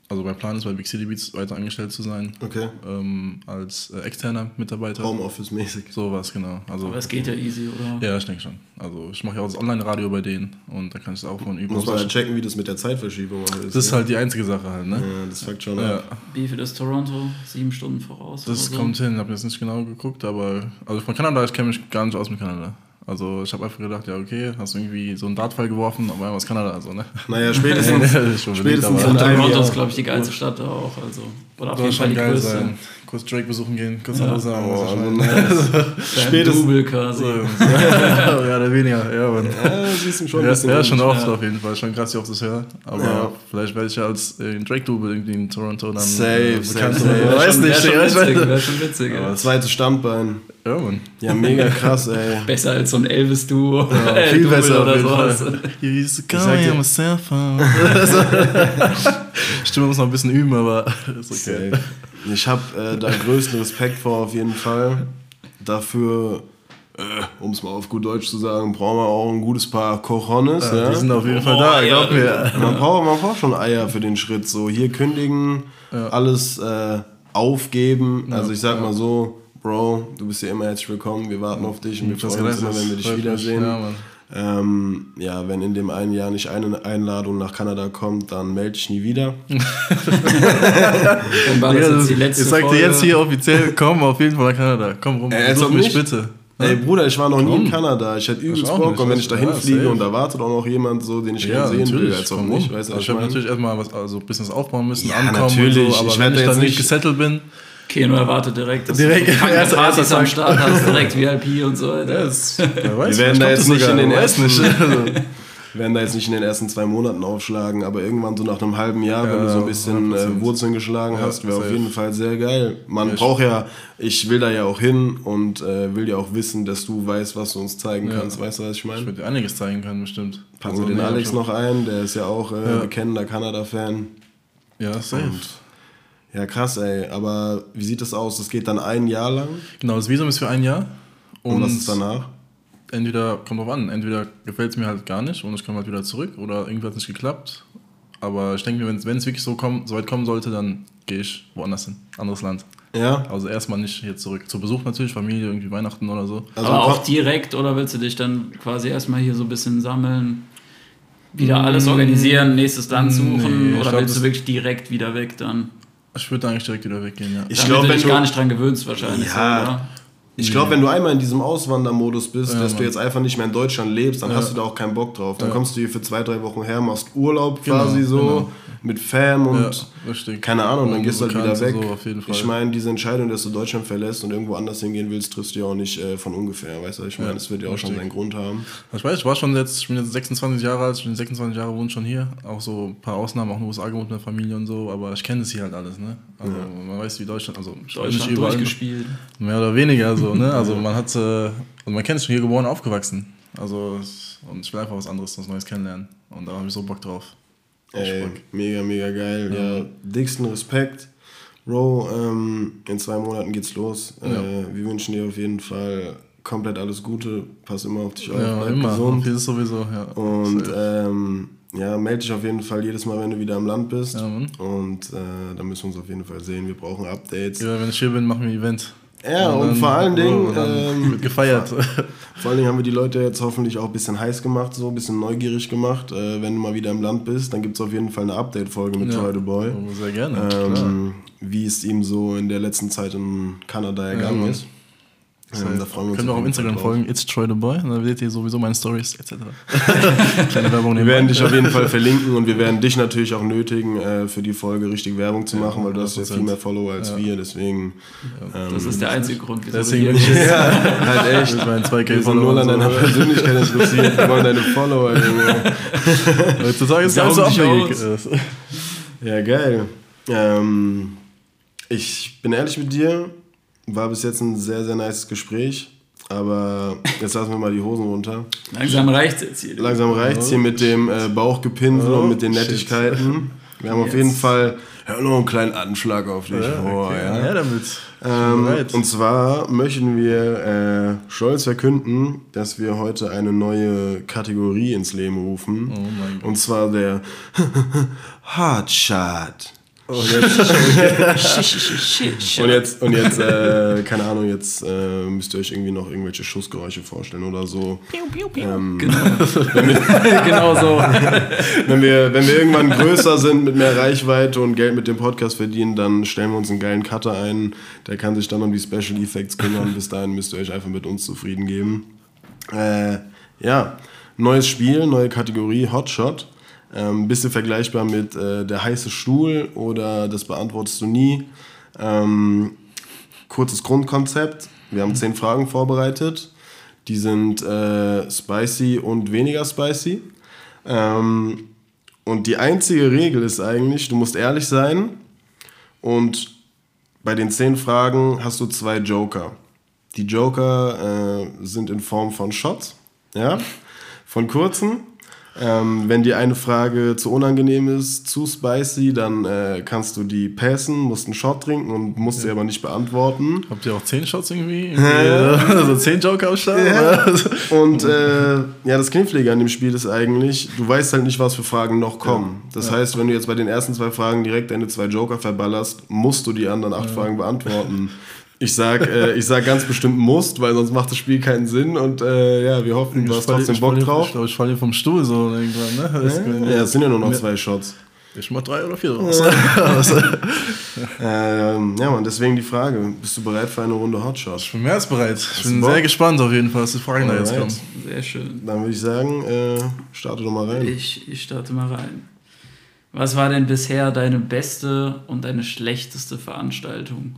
also mein Plan ist, bei Big City Beats weiter angestellt zu sein. Okay. Ähm, als äh, externer Mitarbeiter. Homeoffice-mäßig. Sowas, genau. Also, Aber es geht ja easy, oder? ja, ich denke schon. Also ich mache ja auch das Online-Radio bei denen und da kann ich es auch von üben. Muss man halt checken, wie das mit der Zeitverschiebung ist. Das ist ne? halt die einzige Sache halt, ne? Ja, das fängt schon Ja. ab. Wie viel ist Toronto? Sieben Stunden voraus? Das oder so? kommt hin, ich habe jetzt nicht genau geguckt, aber also von Kanada, ich kenne mich gar nicht aus mit Kanada. Also ich habe einfach gedacht, ja okay, hast du irgendwie so einen Dartpfeil geworfen, aber aus Kanada, also ne? Naja, spätestens, Schon spätestens beliebt, in einem Jahr. ist, glaube ich, die geilste Stadt auch. Also, oder auf jeden Fall schon die geil größte. sein. Kurz Drake besuchen gehen, kurz Hallo sagen. Oh, also nice. Spätestens. Double quasi. ja, der weniger, ja, Mann. Ja, siehst du schon ein Ja, bisschen. ja, schon oft auf jeden Fall. Schon krass, wie oft das höre. Aber Ja. vielleicht werde ich ja als äh, Drake-Double irgendwie in Toronto dann Safe, äh, safe, bekannt. safe. Wär Weiß schon, nicht, wär schon witzig, weiß- wär schon witzig. Aber Ja. zweites Standbein. Ja, Mann. Ja, mega krass, ey. Besser als so ein Elvis-Duo. Ja, Äh, viel Double besser oder sowas. You used to call me on my cell phone. Stimme muss noch ein bisschen üben, aber ist okay. Safe. Ich habe äh, da größten Respekt vor auf jeden Fall. Dafür, äh, um es mal auf gut Deutsch zu sagen, brauchen wir auch ein gutes Paar Cojones. Ja, Die sind auf jeden Fall da, glaub mir. Man braucht, man braucht schon Eier für den Schritt. So hier kündigen, alles äh, aufgeben. Also ich sag mal so, Bro, du bist ja immer herzlich willkommen. Wir warten auf dich und wir freuen uns immer, wenn wir dich wiedersehen. Ja, Mann. Ähm, ja, wenn in dem einen Jahr nicht eine Einladung nach Kanada kommt, dann melde ich nie wieder. Dann war das Ja, jetzt die letzte ich sag dir Folge. jetzt hier offiziell, komm auf jeden Fall nach Kanada. Komm rum, Äh, besuch mich nicht. bitte. Ey Bruder, ich war noch nie in. Kanada. Ich hätte übelst auch Bock. nicht, Und wenn ich da. Ja, hinfliege safe. und da wartet auch noch jemand, so, den ich Ja, gerne sehen will, als auch nicht. Weißt also ich habe natürlich erstmal was, also Business aufbauen müssen, Ja, ankommen natürlich. und so, aber Ich wenn ich da nicht- gesettelt bin, Keno erwartet direkt, dass Direkt, du so erster- Partys am. Start hast, direkt VIP und so weiter. wer weiß, Wir werden da jetzt nicht in den ersten, nicht. Also, wir werden da jetzt nicht in den ersten zwei Monaten aufschlagen, aber irgendwann so nach einem halben Jahr, wenn Ja, du so ein bisschen 100%. äh, Wurzeln geschlagen Ja, hast, wäre auf jeden Fall sehr geil. Man Ja, braucht ja, ich will da ja auch hin und äh, will ja auch wissen, dass du weißt, was du uns zeigen Ja. kannst. Weißt du, was ich ich meine? würde dir einiges zeigen können, bestimmt. Packen Also, wir den nee, Alex noch ein, der ist ja auch äh, Ja. bekennender Kanada-Fan. Ja, safe. Ja, krass, ey. Aber wie sieht das aus? Das geht dann ein Jahr lang? Genau, das Visum ist für ein Jahr. Und, was ist danach? entweder, kommt drauf an, entweder gefällt es mir halt gar nicht und ich komme halt wieder zurück oder irgendwie hat es nicht geklappt. Aber ich denke mir, wenn es wirklich so, kommen, so weit kommen sollte, dann gehe ich woanders hin. Anderes Land. Ja? Also erstmal nicht hier zurück. Zu Besuch natürlich, Familie, irgendwie Weihnachten oder so. Also Aber auch direkt oder willst du dich dann quasi erstmal hier so ein bisschen sammeln, wieder alles organisieren, nächstes Land suchen Nee, oder glaub, willst du wirklich direkt wieder weg dann? Ich würde eigentlich direkt wieder weggehen, ja. Ich glaube, du wenn dich du, gar nicht dran gewöhnst wahrscheinlich. Ja. So, oder? Ich glaub, wenn du einmal in diesem Auswandermodus bist, Ja, dass du Mann. jetzt einfach nicht mehr in Deutschland lebst, dann hast du da auch keinen Bock drauf. Dann Ja. kommst du hier für zwei, drei Wochen her, machst Urlaub Genau, quasi so genau. mit Fam und Ja, keine Ahnung, dann gehst du halt wieder weg. so, auf jeden Fall. Ich meine, diese Entscheidung, dass du Deutschland verlässt und irgendwo anders hingehen willst, triffst du ja auch nicht äh, von ungefähr. Weißt du, ich meine, Ja, das wird ja auch schon richtig. seinen Grund haben. Ich weiß, ich war schon jetzt, ich bin jetzt 26 Jahre alt, ich bin 26 Jahre, wohne schon hier. Auch so ein paar Ausnahmen, auch in den USA gewohnt mit der Familie und so, aber ich kenne es hier halt alles, ne? Also man weiß, wie Deutschland, also ich weiß nicht Deutschland überall, durchgespielt. mehr oder weniger so, ne? Also man hat, äh, und man kennt es schon hier geboren, aufgewachsen. Also, und ich will einfach was anderes, was Neues kennenlernen. Und da habe ich so Bock drauf. Ey, mega, mega geil. Ja, dicksten Respekt. Bro, ähm, in zwei Monaten geht's los. Ja. Äh, wir wünschen dir auf jeden Fall komplett alles Gute. Pass immer auf dich auf, Ja, bleib immer. gesund. Hier ist sowieso, ja. Und ähm, ja, melde dich auf jeden Fall jedes Mal, wenn du wieder im Land bist. Ja, Mann. Und äh, dann müssen wir uns auf jeden Fall sehen. Wir brauchen Updates. Ja, ja, wenn ich hier bin, machen wir ein Event. Und, dann- vor allen Dingen, oh, dann ähm, gefeiert. vor allen Dingen haben wir die Leute jetzt hoffentlich auch ein bisschen heiß gemacht, so ein bisschen neugierig gemacht. Äh, wenn du mal wieder im Land bist, dann gibt es auf jeden Fall eine Update-Folge mit Ja. Troy the Boy. Sehr gerne. ähm, wie es ihm so in der letzten Zeit in Kanada ergangen Mann. ist. Ähm, da freuen wir uns Könnt ihr auch auf Instagram drauf. folgen, It's Troy the Boy. Dann seht ihr sowieso meine Stories etc. Kleine Werbung Wir nebenbei. werden dich auf jeden Fall verlinken und wir werden dich natürlich auch nötigen, äh, für die Folge richtig Werbung zu machen, weil du hast ja 100%. viel mehr Follower als wir, deswegen ähm, Das ist der einzige Grund, wieso Deswegen du bin hier jetzt halt echt mit meinen 2K wir sind null an deiner. Persönlichkeit interessiert, wir wollen deine Follower. Heutzutage ist alles so abwegig. Ja, geil. Ähm, ich bin ehrlich mit dir, war bis jetzt ein sehr, sehr nices Gespräch, aber jetzt lassen wir mal die Hosen runter. Langsam reicht es jetzt hier. Langsam reicht's hier mit dem äh, Bauchgepinsel Oh, und mit den shit. Nettigkeiten. Wir haben auf jeden Fall ja, noch einen kleinen Anschlag auf dich vor. Okay, Ja. ja, damit. Ähm, und zwar möchten wir äh, stolz verkünden, dass wir heute eine neue Kategorie ins Leben rufen. Oh mein Gott. Und zwar der Hardshot. Oh, jetzt, Und jetzt, und jetzt äh, keine Ahnung, jetzt äh, müsst ihr euch irgendwie noch irgendwelche Schussgeräusche vorstellen oder so. Ähm, genau so. wenn, wir, wenn wir irgendwann größer sind mit mehr Reichweite und Geld mit dem Podcast verdienen, dann stellen wir uns einen geilen Cutter ein. Der kann sich dann um die Special Effects kümmern. Bis dahin müsst ihr euch einfach mit uns zufrieden geben. Äh, ja, neues Spiel, neue Kategorie, Hotshot. Ähm, bisschen vergleichbar mit äh, der heiße Stuhl oder das beantwortest du nie. Ähm, kurzes Grundkonzept. Wir haben zehn Fragen vorbereitet. Die sind äh, spicy und weniger spicy. Ähm, und die einzige Regel ist eigentlich, du musst ehrlich sein. Und bei den zehn Fragen hast du zwei Joker. Die Joker äh, sind in Form von Shots, ja, von kurzen. Ähm, wenn dir eine Frage zu unangenehm ist, zu spicy, dann äh, kannst du die passen, musst einen Shot trinken und musst sie aber nicht beantworten. Habt ihr auch 10 Shots irgendwie? irgendwie so 10 Joker am Start? Ja. Und äh, ja, das Knifflige an dem Spiel ist eigentlich, du weißt halt nicht, was für Fragen noch kommen. Das heißt, wenn du jetzt bei den ersten zwei Fragen direkt deine zwei Joker verballerst, musst du die anderen acht Fragen beantworten. Ich sag, äh, ich sag ganz bestimmt musst, weil sonst macht das Spiel keinen Sinn und äh, ja, wir hoffen, du hast trotzdem Bock drauf. Ich glaube, ich falle hier vom Stuhl so irgendwann, ne? Das- Ja, es sind ja nur noch zwei Shots. Ich mach drei oder vier draus. Ähm, ja, man, deswegen die Frage: Bist du bereit für eine Runde Hotshot? Ich bin mehr als bereit. Ich bin Bock? sehr gespannt auf jeden Fall, was die Fragen da jetzt Alright. kommen. Sehr schön. Dann würde ich sagen, äh, starte doch mal rein. Ich, ich starte mal rein. Was war denn bisher deine beste und deine schlechteste Veranstaltung?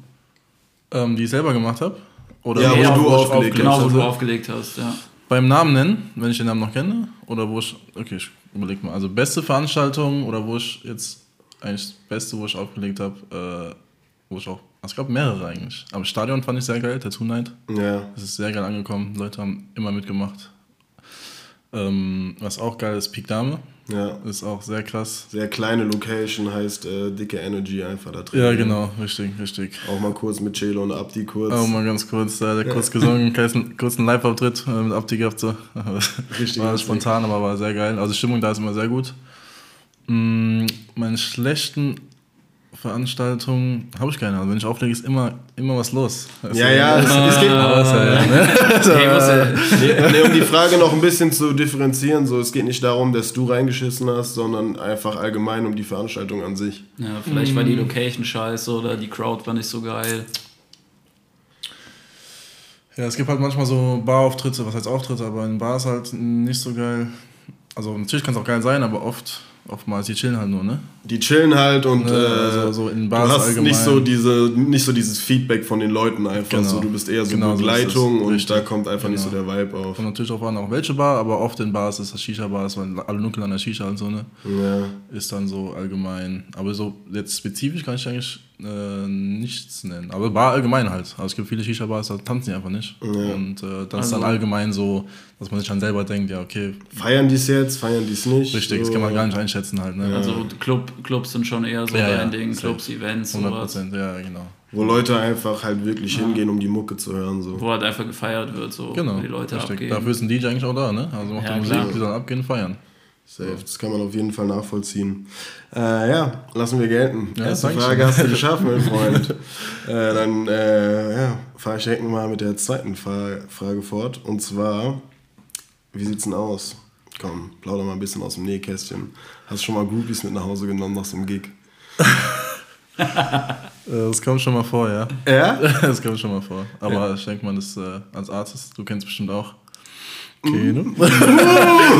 Ähm, die ich selber gemacht habe? Oder Ja, wo ich- du ich aufgelegt Genau, wo du aufgelegt hast, ja. Beim Namen nennen, wenn ich den Namen noch kenne? Oder wo ich. Okay, ich überleg mal. Also beste Veranstaltung oder wo ich jetzt eigentlich das Beste, wo ich aufgelegt habe, äh, wo ich auch. Also ich glaube mehrere eigentlich. Aber Stadion fand ich sehr geil, Tattoo Night. Ja, Das ist sehr geil angekommen. Leute haben immer mitgemacht. Ähm, was auch geil ist, Peak Dame. Ja. Ist auch sehr krass. Sehr kleine Location heißt äh, dicke Energy einfach da drin. Ja, genau, richtig, richtig. Auch mal kurz mit Chelo und Abdi kurz. Oh, mal ganz kurz, da hat er kurz gesungen, kurzen, kurzen Live-Auftritt äh, mit Abdi gehabt. So. Richtig war spontan, aber war sehr geil. Also Stimmung da ist immer sehr gut. Mm, meine schlechten Veranstaltungen habe ich keine. Also wenn ich auflege, ist immer, immer was los. Also, Ja, ja, es, es geht. Muss ja- Nee, nee, um die Frage noch ein bisschen zu differenzieren, so es geht nicht darum, dass du reingeschissen hast, sondern einfach allgemein um die Veranstaltung an sich. ja, vielleicht war die Location scheiße oder die Crowd war nicht so geil. Ja, es gibt halt manchmal so Barauftritte, was heißt Auftritte, aber in Bars halt nicht so geil. Also natürlich kann es auch geil sein, aber oft, oftmals die chillen halt nur, ne? Die chillen halt und Ja, äh, also so in du Bars hast allgemein. nicht so diese, nicht so dieses Feedback von den Leuten einfach. Genau. So, du bist eher so Genau so Begleitung es. und Richtig. da kommt einfach nicht so Genau. der Vibe auf. Kommt natürlich auch an, auch welche Bar, aber oft in Bars ist das Shisha-Bars, weil alle nuckeln an der Shisha und so, ne? Ja. Ist dann so allgemein. Aber so jetzt spezifisch kann ich eigentlich äh, nichts nennen. Aber Bar allgemein halt. Also es gibt viele Shisha-Bars, da tanzen die einfach nicht. Und äh, das ist dann Also- allgemein so, dass man sich dann selber denkt, ja, okay, Feiern die es jetzt, feiern die es nicht? richtig, das so. kann man gar nicht einschätzen halt, ne? Also Club, Clubs sind schon eher so Ja, ja, dein Ding. Clubs, Events, 100 sowas. Prozent, ja, genau. Wo Leute einfach halt wirklich hingehen, um die Mucke zu hören. So. Wo halt einfach gefeiert wird, so Genau. die Leute richtig. abgehen. Dafür ist ein DJ eigentlich auch da, ne? Also macht Ja, die Musik, klar. die sollen abgehen, feiern. Safe, das kann man auf jeden Fall nachvollziehen. Äh, ja, lassen wir gelten. Ja, Erste Frage hast du geschafft, mein Freund. äh, dann äh, ja, fahre ich direkt mal mit der zweiten Fra Frage fort. Und zwar, wie sieht's denn aus? Komm, plauder mal ein bisschen aus dem Nähkästchen. Hast du schon mal Groupies mit nach Hause genommen nach so einem Gig? Äh, Das kommt schon mal vor, ja. Ja? Das kommt schon mal vor. Aber ich denke mal, das äh, als Artist, du kennst bestimmt auch. Okay, ne?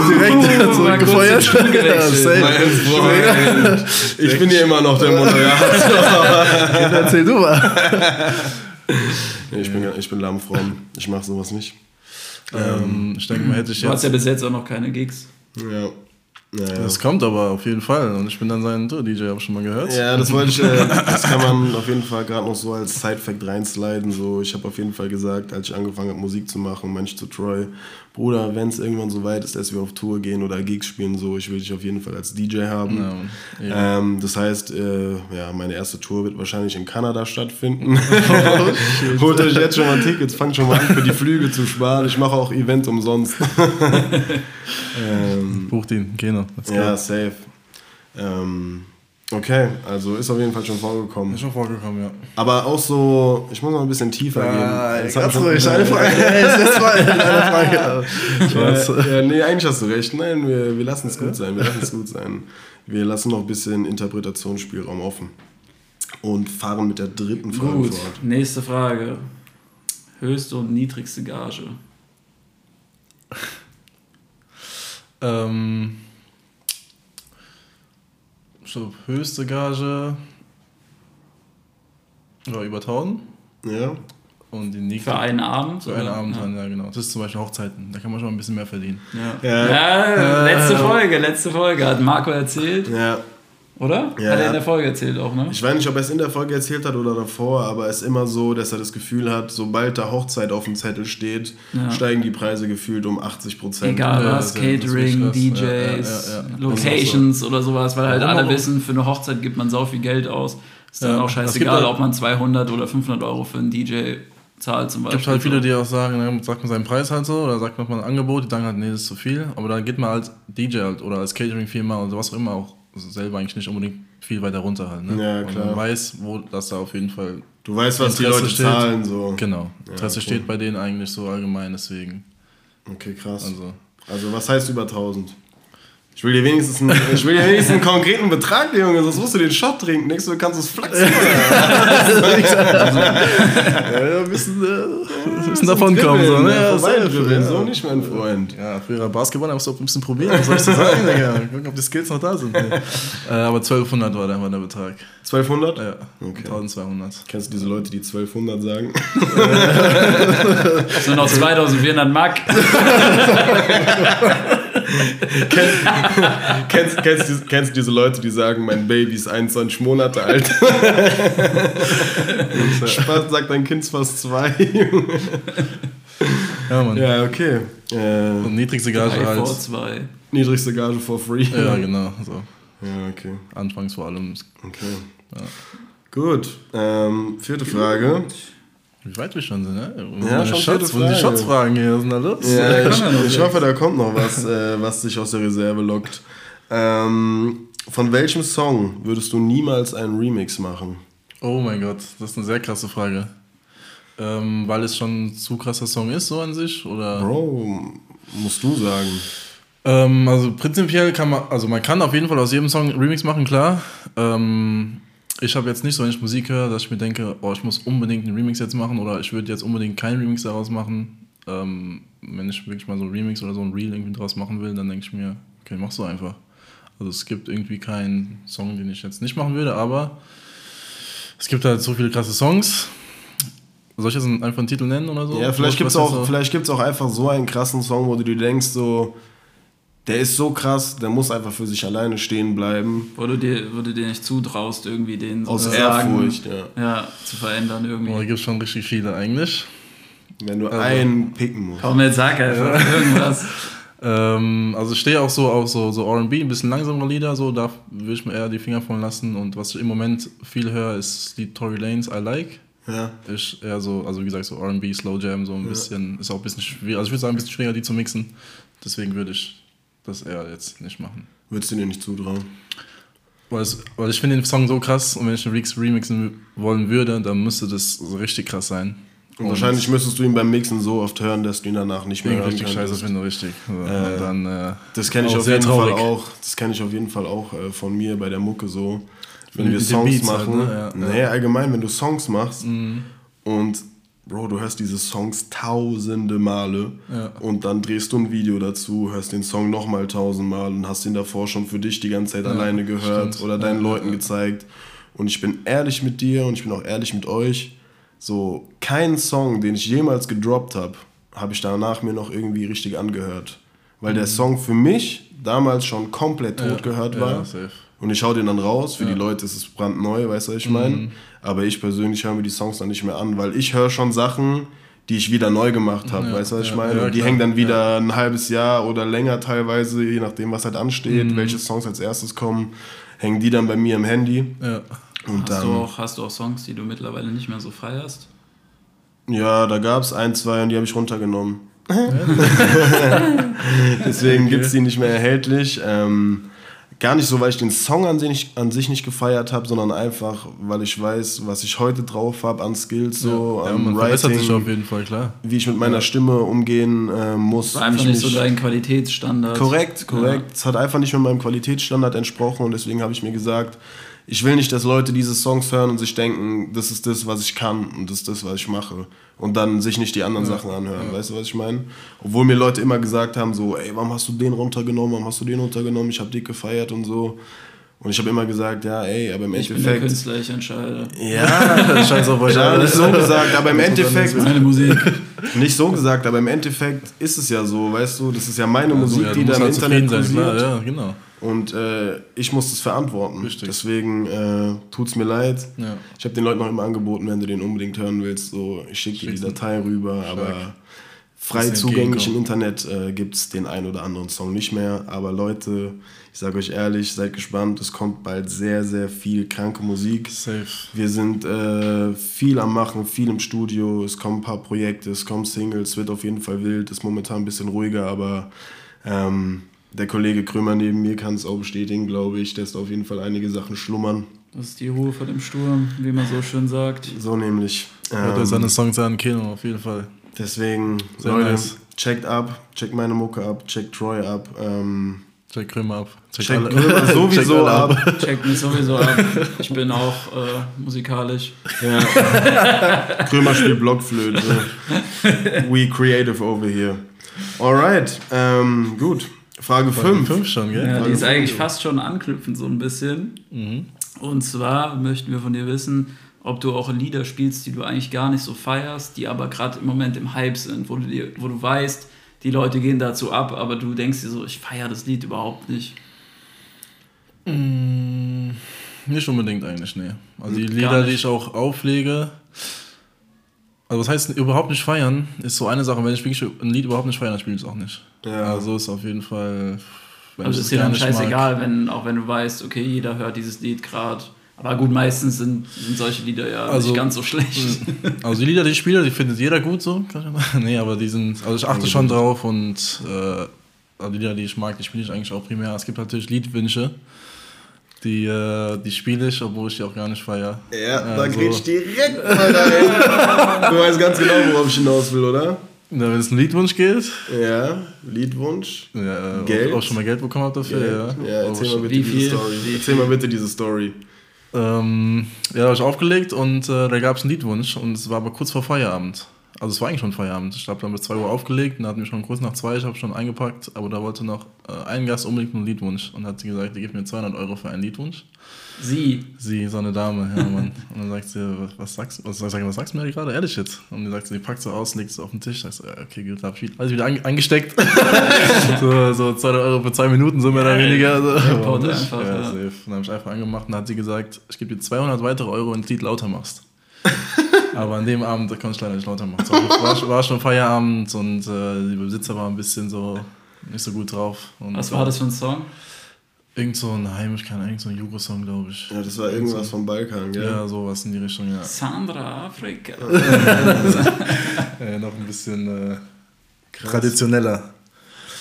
Direkt zurückgefeuert. Stuhl gewechselt. Ja. Ich bin hier immer noch der Moderator. Erzähl du mal. Nee, ich, bin, ich bin lammfromm. Ich mache sowas nicht. Ähm, ich denke mal, hätte ich Du hast jetzt. ja bis jetzt auch noch keine Gigs. Ja. Naja. Das kommt aber auf jeden Fall. Und ich bin dann sein DJ, hab ich schon mal gehört. Ja, das wollte ich, äh, das kann man auf jeden Fall gerade noch so als Side-Fact reinsliden. So, ich habe auf jeden Fall gesagt, als ich angefangen habe, Musik zu machen, Mensch zu Troy, Bruder, wenn es irgendwann so weit ist, dass wir auf Tour gehen oder Gigs spielen, so, ich will dich auf jeden Fall als DJ haben. Ja, Ähm, das heißt, äh, ja, meine erste Tour wird wahrscheinlich in Kanada stattfinden. Holt euch jetzt schon mal Tickets, fangt schon mal an, für die Flüge zu sparen. Ich mache auch Events umsonst. ähm, Bucht ihn, go. ja, safe. Ähm, okay, also ist auf jeden Fall schon vorgekommen. Ist schon vorgekommen, ja. Aber auch so, ich muss noch ein bisschen tiefer gehen. Das hat ganz ruhig, eine Frage. Das Mal eine Frage. Ja, ja, nee, eigentlich hast du recht. Nein, wir, wir lassen es gut sein. Wir lassen es gut sein. Wir lassen noch ein bisschen Interpretationsspielraum offen. Und fahren mit der dritten Frage Gut, fort. nächste Frage. Höchste und niedrigste Gage. Ähm, so, höchste Gage war über 1000 Ja? und die nächste Für einen Abend? für einen oder? Abend Ja. dann, ja genau. Das ist zum Beispiel Hochzeiten, da kann man schon ein bisschen mehr verdienen. Ja. Ja. Ja, letzte Folge, letzte Folge hat Marco erzählt, Ja. Oder? Ja. Hat er in der Folge erzählt auch, ne? Ich weiß nicht, ob er es in der Folge erzählt hat oder davor, aber es ist immer so, dass er das Gefühl hat, sobald da Hochzeit auf dem Zettel steht, Ja. steigen die Preise gefühlt um 80 Prozent. Egal Ja, was, Catering, DJs. Locations oder sowas, weil halt alle wissen, für eine Hochzeit gibt man sau viel Geld aus. Ist dann Ja, auch es scheißegal, halt- ob man 200 oder 500 Euro für einen DJ zahlt zum Es Beispiel. gibt halt viele, die auch sagen, ne, sagt man seinen Preis halt so oder sagt man mal ein Angebot, die sagen halt, nee, das ist zu viel. Aber dann geht man als DJ halt oder als Catering-Firma oder was auch immer auch selber eigentlich nicht unbedingt viel weiter runter halt. Ne? Ja, Und klar. man weiß, wo das da auf jeden Fall Du weißt, was die Interesse Leute steht. zahlen. So. Genau. Interesse cool. steht bei denen eigentlich so allgemein, deswegen. Okay, krass. Also. Also, was heißt über 1000? Ich will dir wenigstens einen, ich will dir wenigstens einen konkreten Betrag, Junge, sonst musst du den Shot trinken. Denkst du, du kannst es flexen? Ja, ein bisschen, äh, ein bisschen davon kommen. So, ne? Ja, dribbeln, ja. so nicht, mein Freund. Ja, früher Basketball, da musst du auch ein bisschen probieren. Was soll ich dir sagen, Digga? Gucken, ob die Skills noch da sind. Nee. Äh, aber 1200 war dann der Betrag. 1200? Ja, Okay. 1200. Kennst du diese Leute, die 1200 sagen? Das sind noch 2400 Mark. kennst, kennst, du- kennst du diese Leute, die sagen, mein Baby ist 21 Monate alt? Spaß, sagt dein Kind ist fast zwei. Ja, Mann. ja, okay. Äh, Und niedrigste Gage als. zwei. niedrigste Gage for free. Ja, genau. So. Ja, okay. Anfangs vor allem. okay. Gut. Ähm, vierte Frage. Wie weit wir schon sind, ne? Ja, schon Shots, die Frage. Shots-Fragen hier? Was ist denn da los? Ja, ich, ich hoffe, da kommt noch was, äh, was sich aus der Reserve lockt. Ähm, Von welchem Song würdest du niemals einen Remix machen? Oh mein Gott, das ist eine sehr krasse Frage. Ähm, weil es schon ein zu krasser Song ist, so an sich? Oder? Bro, musst du sagen. Ähm, also prinzipiell kann man, also man kann auf jeden Fall aus jedem Song einen Remix machen, klar. Ähm, ich habe jetzt nicht so, wenn ich Musik höre, dass ich mir denke, oh, ich muss unbedingt einen Remix jetzt machen oder ich würde jetzt unbedingt keinen Remix daraus machen. Ähm, wenn ich wirklich mal so einen Remix oder so ein Reel irgendwie draus machen will, dann denke ich mir, okay, mach so einfach. Also es gibt irgendwie keinen Song, den ich jetzt nicht machen würde, aber es gibt halt so viele krasse Songs. Soll ich jetzt einfach einen Titel nennen oder so? Ja, vielleicht gibt es auch, jetzt so- vielleicht gibt's auch einfach so einen krassen Song, wo du dir denkst, so, der ist so krass, der muss einfach für sich alleine stehen bleiben. Wo du dir, wo du dir nicht zutraust, irgendwie den Aus Ehrfurcht, ja. ja, zu verändern irgendwie. Oh, da gibt es schon richtig viele eigentlich. Wenn du Also- einen picken musst. Komm, jetzt sag einfach irgendwas. Ähm, also ich stehe auch so auf so, so R&B, ein bisschen langsamere Lieder, so da will ich mir eher die Finger von lassen. Und was ich im Moment viel höre, ist die Tory Lanes I Like. Ja. Ist eher so, also wie gesagt, so R&B, Slow Jam, so ein bisschen, ist auch ein bisschen schwierig, also ich würde sagen, ein bisschen schwieriger, die zu mixen. Deswegen würde ich das eher jetzt nicht machen. Würdest du dir nicht zutrauen? Weil, es, weil ich finde den Song so krass und wenn ich einen Remix remixen wollen würde, dann müsste das so richtig krass sein. Und wahrscheinlich müsstest du ihn beim Mixen so oft hören, dass du ihn danach nicht mehr hören richtig scheiße finde, richtig. Und dann, äh, Das kenne ich auch auf jeden. Fall auch. Das kenne ich auf jeden Fall auch äh, von mir bei der Mucke so. Wenn Mit wir Songs halt, machen, ne? Ja, nee, allgemein, wenn du Songs machst Mhm. und Bro, du hörst diese Songs tausende Male Ja. und dann drehst du ein Video dazu, hörst den Song nochmal tausendmal und hast den davor schon für dich die ganze Zeit alleine gehört stimmt. oder deinen Ja, Leuten ja. gezeigt. Und ich bin ehrlich mit dir und ich bin auch ehrlich mit euch. So, keinen Song, den ich jemals gedroppt habe, habe ich danach mir noch irgendwie richtig angehört. Weil der Song für mich damals schon komplett tot gehört Mhm. ja, war. safe. Und ich hau den dann raus. Für die Leute ist es brandneu, weißt du, was ich meine? Mhm. Aber ich persönlich höre mir die Songs dann nicht mehr an, weil ich höre schon Sachen, die ich wieder neu gemacht habe, Ja, weißt du, was ich ja, meine? ja, Und die hängen dann wieder ein halbes Jahr oder länger teilweise, je nachdem, was halt Mhm. ansteht, welche Songs als erstes kommen, hängen die dann bei mir im Handy. Ja. Und Hast dann, du, auch, hast du auch Songs, die du mittlerweile nicht mehr so feierst? ja, da gab es ein, zwei und die habe ich runtergenommen. Deswegen gibt's die nicht mehr erhältlich. Ähm, gar nicht so, weil ich den Song an sich, an sich nicht gefeiert habe, sondern einfach, weil ich weiß, was ich heute drauf habe an Skills, so ja, an man verbessert sich auf Writing, jeden Fall, klar. wie ich mit meiner Stimme umgehen äh, muss. War einfach Ich nicht so dein Qualitätsstandard. Korrekt, korrekt. Es hat einfach nicht mehr meinem Qualitätsstandard entsprochen und deswegen habe ich mir gesagt, ich will nicht, dass Leute diese Songs hören und sich denken, das ist das, was ich kann und das ist das, was ich mache. Und dann sich nicht die anderen Sachen anhören. Weißt du, was ich meine? Obwohl mir Leute immer gesagt haben, so, ey, warum hast du den runtergenommen, warum hast du den runtergenommen, ich habe dich gefeiert und so. Und ich habe immer gesagt, ja, ey, aber im Ich bin der Endeffekt... Künstler, ich entscheide. Ja, auf euch ja, alle. nicht so gesagt, aber im Endeffekt... Meine Musik. Nicht so gesagt, aber im Endeffekt ist es ja so, weißt du, das ist ja meine Musik, ja, die da im halt Internet sein, kursiert. klar, ja, genau. Und äh, ich muss das verantworten. Richtig. Deswegen äh, tut's mir leid. Ja. Ich habe den Leuten auch immer angeboten, wenn du den unbedingt hören willst, so ich schicke dir die Datei rüber, aber frei zugänglich im. Internet äh, gibt's den einen oder anderen Song nicht mehr. Aber Leute, ich sage euch ehrlich, seid gespannt, es kommt bald sehr, sehr viel kranke Musik. Safe. Wir sind äh, viel am Machen, viel im Studio. Es kommen ein paar Projekte, es kommen Singles, wird auf jeden Fall wild. Ist momentan ein bisschen ruhiger, aber ähm, der Kollege Krömer neben mir kann es auch bestätigen, glaube ich. Lässt auf jeden Fall einige Sachen schlummern. Das ist die Ruhe vor dem Sturm, wie man so schön sagt. So nämlich. Hört euch Ähm, seine Songs an, Kino, auf jeden Fall. deswegen, Leute, checkt ab, checkt meine Mucke ab, checkt Troy ab. Ähm, Check Krömer ab. Check checkt Krömer sowieso Checkt alle ab. Checkt mich sowieso ab. Ich bin auch äh, musikalisch. Ja. Krömer spielt Blockflöte. We creative over here. Alright, ähm, gut. Frage 5. Fünf schon, gell? Ja, die ist Frage eigentlich fünf. fast schon anknüpfend so ein bisschen. Und zwar möchten wir von dir wissen, ob du auch Lieder spielst, die du eigentlich gar nicht so feierst, die aber gerade im Moment im Hype sind, wo du, dir, wo du weißt, die Leute gehen dazu ab, aber du denkst dir so, ich feiere das Lied überhaupt nicht. Nicht unbedingt eigentlich, nee. Also die Lieder, die ich auch auflege, also was heißt überhaupt nicht feiern, ist so eine Sache, wenn ich wirklich ein Lied überhaupt nicht feiere, dann spiele ich es auch nicht. Ja. Also ist auf jeden Fall. wenn Also ich ist es dir dann mag- scheißegal, wenn, auch wenn du weißt, okay, jeder hört dieses Lied gerade. Aber gut, meistens sind, sind solche Lieder ja Also- nicht ganz so schlecht. Also die Lieder, die ich spiele, die findet jeder gut so. nee, aber die sind, also ich achte schon drauf und äh, also die Lieder, die ich mag, die spiele ich eigentlich auch primär. Es gibt natürlich Liedwünsche. Die, äh, die spiele ich, obwohl ich die auch gar nicht feiere. Ja, da Also- grätsch direkt mal rein. du weißt ganz genau, worauf ich hinaus will, oder? Na, wenn es einen Liedwunsch geht, Ja, Liedwunsch. ja, äh, Geld? Auch, auch schon mal Geld bekommen habt dafür, ja. ja Auch erzähl mal? Story. Wie Erzähl mal bitte diese Story. Ähm, ja, da habe ich aufgelegt und äh, da gab es einen Liedwunsch und es war aber kurz vor Feierabend. Also es war eigentlich schon Feierabend. Ich habe dann bis 2 Uhr aufgelegt und hatten wir schon kurz nach 2, ich habe schon eingepackt, aber da wollte noch äh, ein Gast unbedingt einen Liedwunsch und hat sie gesagt, die gibt mir 200 Euro für einen Liedwunsch. Sie. Sie, so eine Dame, ja Mann. Und dann sagt sie, was, was sagst was, sag, was sagst du mir gerade? Ehrlich jetzt? Und die sagt sie, die packt so aus, legt es auf den Tisch. Sagt so, ja, okay, gut, hab ich wieder- alles wieder ange- eingesteckt. so, so 200 Euro für zwei Minuten, so mehr oder weniger. So. Jackpot Und einfach, ja, ja. safe. Und dann habe ich einfach angemacht und dann hat sie gesagt, ich gebe dir 200 weitere Euro, wenn du das Lied lauter machst. Aber an dem Abend konnte ich leider nicht lauter machen. Es war, war, schon Feierabend und äh, die Besitzer war ein bisschen so nicht so gut drauf. Und Was war das für ein Song? Irgend so ein heimisch, kein irgend so ein Jugo-Song, glaube ich. Ja, das war irgendwas vom Balkan, gell? Ja, sowas in die Richtung, ja. Sandra Afrika. Äh, noch ein bisschen äh, traditioneller.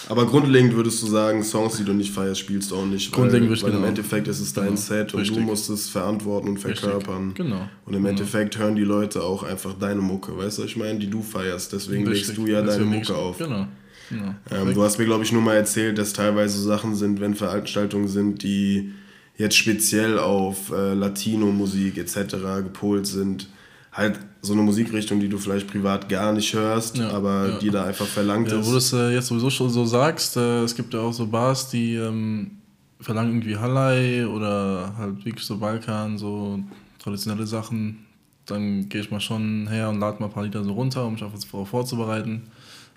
Aber grundlegend würdest du sagen, Songs, die du nicht feierst, spielst du auch nicht. Grundlegend weil, weil im genau. Endeffekt ist es dein Genau. Set und Richtig. du musst es verantworten und verkörpern. Genau. Und im Endeffekt hören die Leute auch einfach deine Mucke, weißt du, was ich meine, die du feierst. Deswegen legst du ja deine Deswegen leg Mucke auf. Genau. genau. Ähm, du hast mir, glaube ich, nur mal erzählt, dass teilweise Sachen sind, wenn Veranstaltungen sind, die jetzt speziell auf äh, Latino-Musik etc. gepolt sind. Halt so eine Musikrichtung, die du vielleicht privat gar nicht hörst, Ja, aber ja. die da einfach verlangt Ja, ist. wo du es äh, jetzt sowieso schon so sagst, äh, es gibt ja auch so Bars, die ähm, verlangen irgendwie Halai oder halt wirklich so Balkan, so traditionelle Sachen. Dann gehe ich mal schon her und lade mal ein paar Lieder so runter, um mich auf darauf vorzubereiten.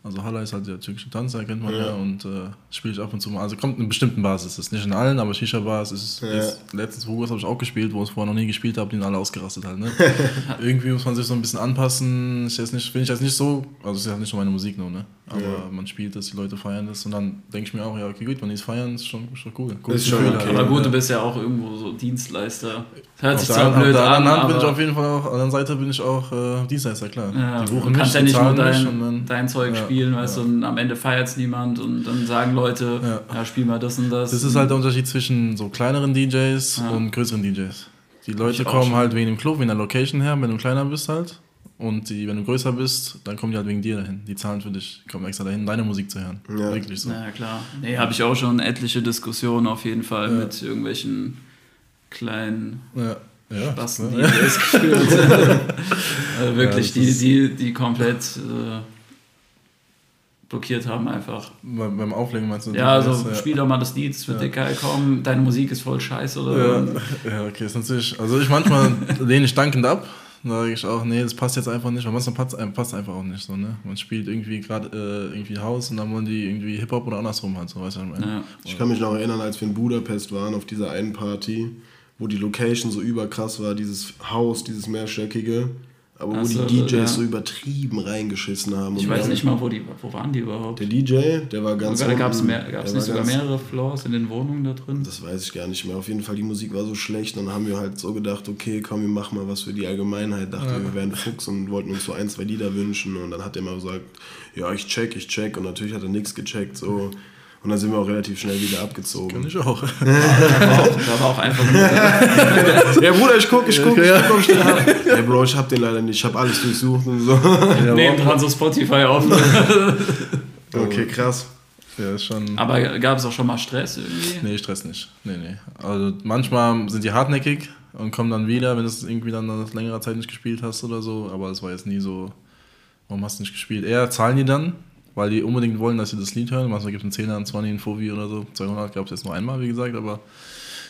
Also Halai ist halt der türkische Tanzer, kennt man ja, und äh, spiele ich ab und zu mal. Also kommt in bestimmten Bars, ist es nicht in allen, aber Shisha-Bars ist es. Ja. Jetzt, letztens Hugos habe ich auch gespielt, wo ich es vorher noch nie gespielt habe, die sind alle ausgerastet halt. Ne? Irgendwie muss man sich so ein bisschen anpassen. Ich jetzt nicht, finde ich jetzt nicht so, also es ist ja nicht nur meine Musik nur, ne? Aber Ja. man spielt das, die Leute feiern das und dann denke ich mir auch, ja, okay, gut, wenn die es feiern, ist schon, ist schon cool. Ist Cooles schon okay. halt. Aber gut, Ja. du bist ja auch irgendwo so Dienstleister. Hört Auf sich zwar auf blöd der an, anderen Hand bin ich aber auf jeden Fall auch, auf der anderen Seite bin ich auch äh, Dienstleister, klar. ja, die du buchen kannst mich, ja nicht nur dein, dein Zeug Ja, spielen, weißt ja. du, und am Ende feiert es niemand und dann sagen Leute, ja, Ja. spiel mal das und das. Das ist halt der Unterschied zwischen so kleineren DJs Ja. und größeren DJs. Die Leute kommen schon. halt wegen dem Club, wegen der Location her, wenn du kleiner bist halt. Und die, wenn du größer bist, dann kommen die halt wegen dir dahin. Die zahlen für dich, kommen extra dahin, deine Musik zu hören. Ja. Wirklich so. Ja, klar. Nee, habe ich auch schon etliche Diskussionen auf jeden Fall Ja. mit irgendwelchen kleinen Ja. Ja, Basten, klar. die das geführt also wirklich, die, die, die komplett äh, blockiert haben einfach. Bei, beim Auflegen meinst du? Ja, also spiel doch mal das Lied, es wird Ja. dir geil kommen, deine Musik ist voll scheiße oder Ja, ja, okay, ist natürlich. Also ich manchmal lehne ich dankend ab. Da sage ich auch, nee, das passt jetzt einfach nicht, weil manchmal passt, passt einfach auch nicht so, ne? Man spielt irgendwie gerade äh, irgendwie Haus und dann wollen die irgendwie Hip-Hop oder andersrum halt, so weißt du, was ich meine? Ja. Ich kann mich noch erinnern, als wir in Budapest waren, auf dieser einen Party, wo die Location so überkrass war, dieses Haus, dieses mehrstöckige, aber Ach wo so, die DJs ja. so übertrieben reingeschissen haben. Ich weiß nicht mal, wo, die, wo waren die überhaupt? Der DJ, der war ganz Sogar, gab es mehr, nicht sogar mehrere Floors in den Wohnungen da drin? Das weiß ich gar nicht mehr. Auf jeden Fall, die Musik war so schlecht. Und dann haben wir halt so gedacht, okay, komm, wir machen mal was für die Allgemeinheit. Dachten wir, wir wären Fuchs und wollten uns so ein, zwei Lieder wünschen. Und dann hat er mal gesagt, ja, ich check, ich check. Und natürlich hat er nichts gecheckt. So. Und dann sind wir auch relativ schnell wieder Kann abgezogen. ich auch. Da war auch, da war auch einfach nur Ja, Bruder, ich guck, ich guck, ich guck, ich den hab. Ja, Bro, ich hab den leider nicht. Ich hab alles durchsucht und so. Ja, nebendran so Spotify auf. Okay, krass. ja, schon. Aber gab es auch schon mal Stress irgendwie? Nee, Stress nicht. Nee, nee. Also manchmal sind die hartnäckig und kommen dann wieder, wenn du es irgendwie dann nach längerer Zeit nicht gespielt hast oder so. Aber es war jetzt nie so, warum hast du nicht gespielt? Eher zahlen die dann, weil die unbedingt wollen, dass sie das Lied hören. Manchmal gibt es einen Zehner, einen 20, einen Fovi oder so. 200 gab es jetzt nur einmal, wie gesagt, aber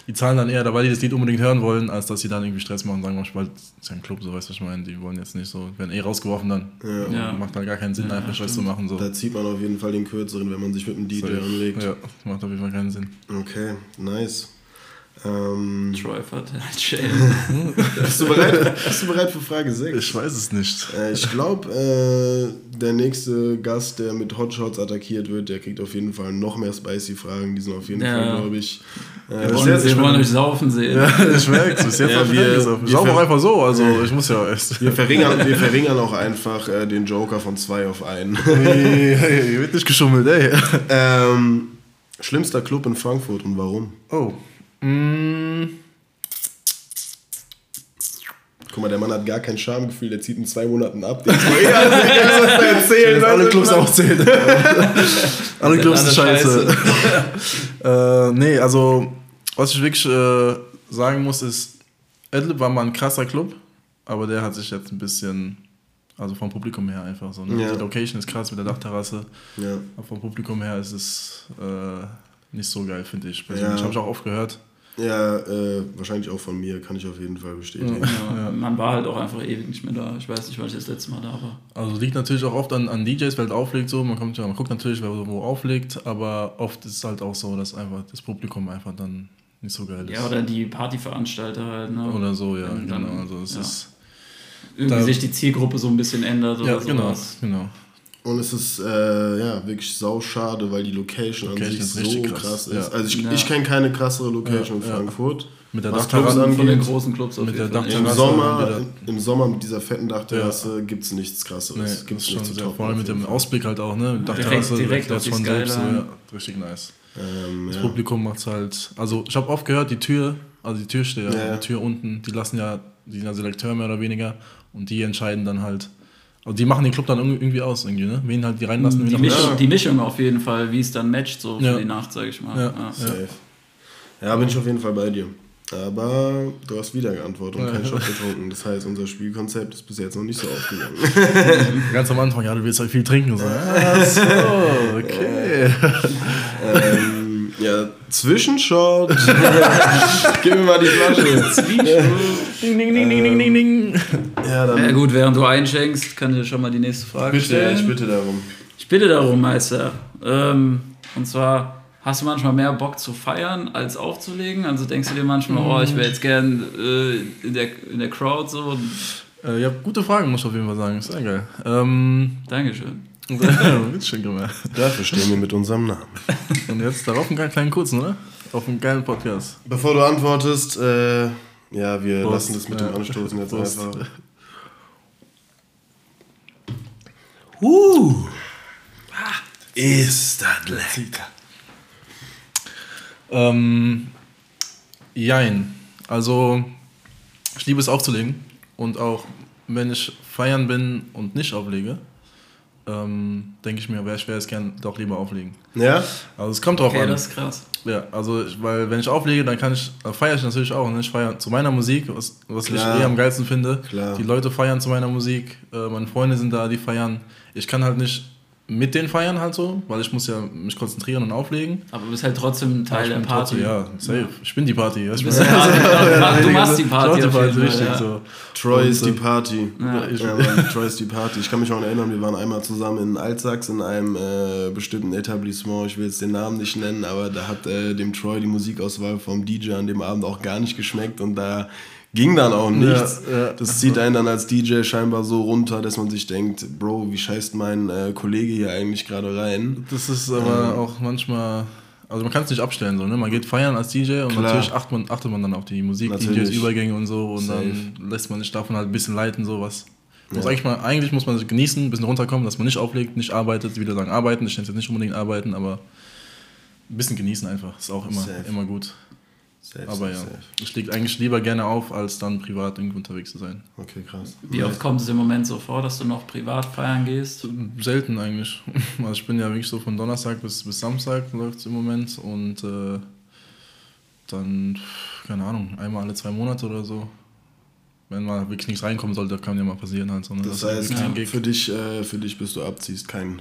die zahlen dann eher, weil die das Lied unbedingt hören wollen, als dass sie dann irgendwie Stress machen und sagen, manchmal, das ist ja ein Club, so weißt du, was ich meine. Die wollen jetzt nicht so, werden eh rausgeworfen dann. Ja. Macht halt gar keinen Sinn, Ja, einfach Stress zu machen. So. Da zieht man auf jeden Fall den kürzeren, wenn man sich mit dem DJ Safe. anlegt. Ja, macht auf jeden Fall keinen Sinn. Okay, nice. Ähm, Troy Shane. bist, du bereit, bist du bereit für Frage 6? Ich weiß es nicht. Äh, ich glaube, äh, der nächste Gast, der mit Hotshots attackiert wird, der kriegt auf jeden Fall noch mehr spicy Fragen. Die sind auf jeden Ja. Fall, glaube ich. Äh, Wir bis wollen, jetzt- wir wollen euch saufen sehen. Ja, ich merke es. Jetzt Ja, wir- wir Ich sauf ver- auch einfach so, also ich muss ja erst. wir, verringern, wir verringern auch einfach äh, den Joker von zwei auf einen. Hey, hey, wird nicht geschummelt, ey. ähm, schlimmster Club in Frankfurt und warum? Oh. Mm, Guck mal, der Mann hat gar kein Schamgefühl, der zieht in zwei Monaten ab. Ist so egal, was er erzählen alle. Clubs aufzählen. alle Clubs sind Alle scheiße. äh, nee, also, was ich wirklich äh, sagen muss, ist, Adlib war mal ein krasser Club, aber der hat sich jetzt ein bisschen, also vom Publikum her einfach so. Ne? Ja. Die Location ist krass mit der Dachterrasse, Ja. aber vom Publikum her ist es äh, nicht so geil, finde ich. Persönlich Ja. habe ich auch oft gehört. Ja, äh, wahrscheinlich auch von mir, kann ich auf jeden Fall bestätigen. Ja, Man war halt auch einfach ewig nicht mehr da. Ich weiß nicht, wann ich das letzte Mal da war. Also liegt natürlich auch oft an, an DJs, wer halt auflegt so. Man, kommt ja, man guckt natürlich, wer wo auflegt, aber oft ist es halt auch so, dass einfach das Publikum einfach dann nicht so geil ist. Ja, oder die Partyveranstalter halt, ne? Oder so, ja, dann- genau. Also es ja. ist. Irgendwie da- sich die Zielgruppe so ein bisschen ändert oder Ja, genau, sowas. genau. Und es ist äh, ja wirklich sau schade, weil die Location, Location an sich ist so richtig krass, krass, ist. ja. Also ich, Ja. ich kenne keine krassere Location Ja, in ja. Frankfurt. Mit der Dachterrasse Von den großen Clubs auf Mit der. Im Dachterrasse. Sommer, Im Sommer mit dieser fetten Dachterrasse gibt es nichts krasseres. Nee, gibt's schon nicht zu sehr, vor allem mit dem. Ausblick halt auch, ne? Direkt- Dachterrasse, direkt auf die von selbst, ja, richtig nice. Ähm, Das ja. Publikum macht's halt. Also ich habe oft gehört, die Tür, also die Türsteher, Ja, ja. die Tür unten, die lassen ja, die sind ja Selekteur mehr oder weniger und die entscheiden dann halt. Also die machen den Club dann irg- irgendwie aus, irgendwie, ne? Wen halt die reinlassen, wen Die Mischung, nicht. die Mischung auf jeden Fall, wie es dann matcht, so für Ja. die Nacht, sag ich mal. Ja. Ja. Safe. Ja, bin ich auf jeden Fall bei dir. Aber du hast wieder geantwortet und keinen Shot getrunken. Das heißt, unser Spielkonzept ist bis jetzt noch nicht so aufgegangen. Ganz am Anfang, ja, du willst halt viel trinken. So. Ah, so, okay. ähm, ja, Zwischenshot. Gib mir mal die Flasche. Ding, ding, ding, ding, ding, ding, ding. Ja, dann Ja gut, während du einschenkst, kann ich dir schon mal die nächste Frage bitte, stellen. ich bitte darum. Ich bitte darum, Meister. Ähm, und zwar, hast du manchmal mehr Bock zu feiern, als aufzulegen? Also denkst du dir manchmal, oh, ich wäre jetzt gern äh, in, der, in der Crowd so. Äh, ja, gute Fragen, muss ich auf jeden Fall sagen. Ist sehr geil. Ähm, Dankeschön. Bitteschön, Junge. Dafür stehen wir mit unserem Namen. Und jetzt darauf einen kleinen kurzen, oder? Auf einen geilen Podcast. Bevor du antwortest, äh, ja, wir Prost. lassen das mit dem. Anstoßen jetzt Prost. einfach. Uh. Ist das lecker. Ähm, jein. Also, ich liebe es aufzulegen. Und auch wenn ich feiern bin und nicht auflege, ähm, denke ich mir, wäre ich wäre es gern doch lieber auflegen. Ja? Also es kommt drauf Okay, an. das ist krass. Ja, also ich, weil wenn ich auflege, dann kann ich, äh, feiere ich natürlich auch. Ne? Ich feiere zu meiner Musik, was, was Klar. ich eh am geilsten finde. Klar. Die Leute feiern zu meiner Musik, äh, meine Freunde sind da, die feiern. Ich kann halt nicht mit denen feiern halt so, weil ich muss ja mich konzentrieren und auflegen. Aber du bist halt trotzdem ein Teil der Party. trotzdem- Ja, safe. Ich bin die Party. Ja, ich Du, bin die Party. du machst die Party. Auf jeden Fall, richtig ja. so. Troy Und, ist die Party. Ja. Ja, Mann, Troy ist die Party. Ich kann mich auch erinnern, wir waren einmal zusammen in Altsachs in einem äh, bestimmten Etablissement. Ich will jetzt den Namen nicht nennen, aber da hat äh, dem Troy die Musikauswahl vom DJ an dem Abend auch gar nicht geschmeckt und da ging dann auch nichts. Ja, ja. Das zieht einen dann als DJ scheinbar so runter, dass man sich denkt, Bro, wie scheißt mein äh, Kollege hier eigentlich gerade rein? Das ist aber auch manchmal. Also man kann es nicht abstellen, so, ne? Man geht feiern als DJ und Klar. natürlich achtet man, achtet man dann auf die Musik. DJs, Übergänge und so und Safe. dann lässt man sich davon halt ein bisschen leiten, sowas. Muss Ja. eigentlich, mal, eigentlich muss man sich genießen, ein bisschen runterkommen, dass man nicht auflegt, nicht arbeitet, wieder sagen arbeiten, ich nenne es jetzt nicht unbedingt arbeiten, aber ein bisschen genießen einfach, ist auch immer, Safe. immer gut. Safe, Aber safe, ja, safe. ich lege eigentlich lieber gerne auf, als dann privat irgendwo unterwegs zu sein. Okay, krass. Wie oft kommt es im Moment so vor, dass du noch privat feiern gehst? Selten eigentlich. Also ich bin ja wirklich so von Donnerstag bis, bis Samstag läuft es im Moment und äh, dann, keine Ahnung, einmal alle zwei Monate oder so. Wenn mal wirklich nichts reinkommen sollte, kann ja mal passieren halt. So, ne? Das ist heißt, wirklich ein Gig. für dich, äh, für dich, bis du abziehst, kein,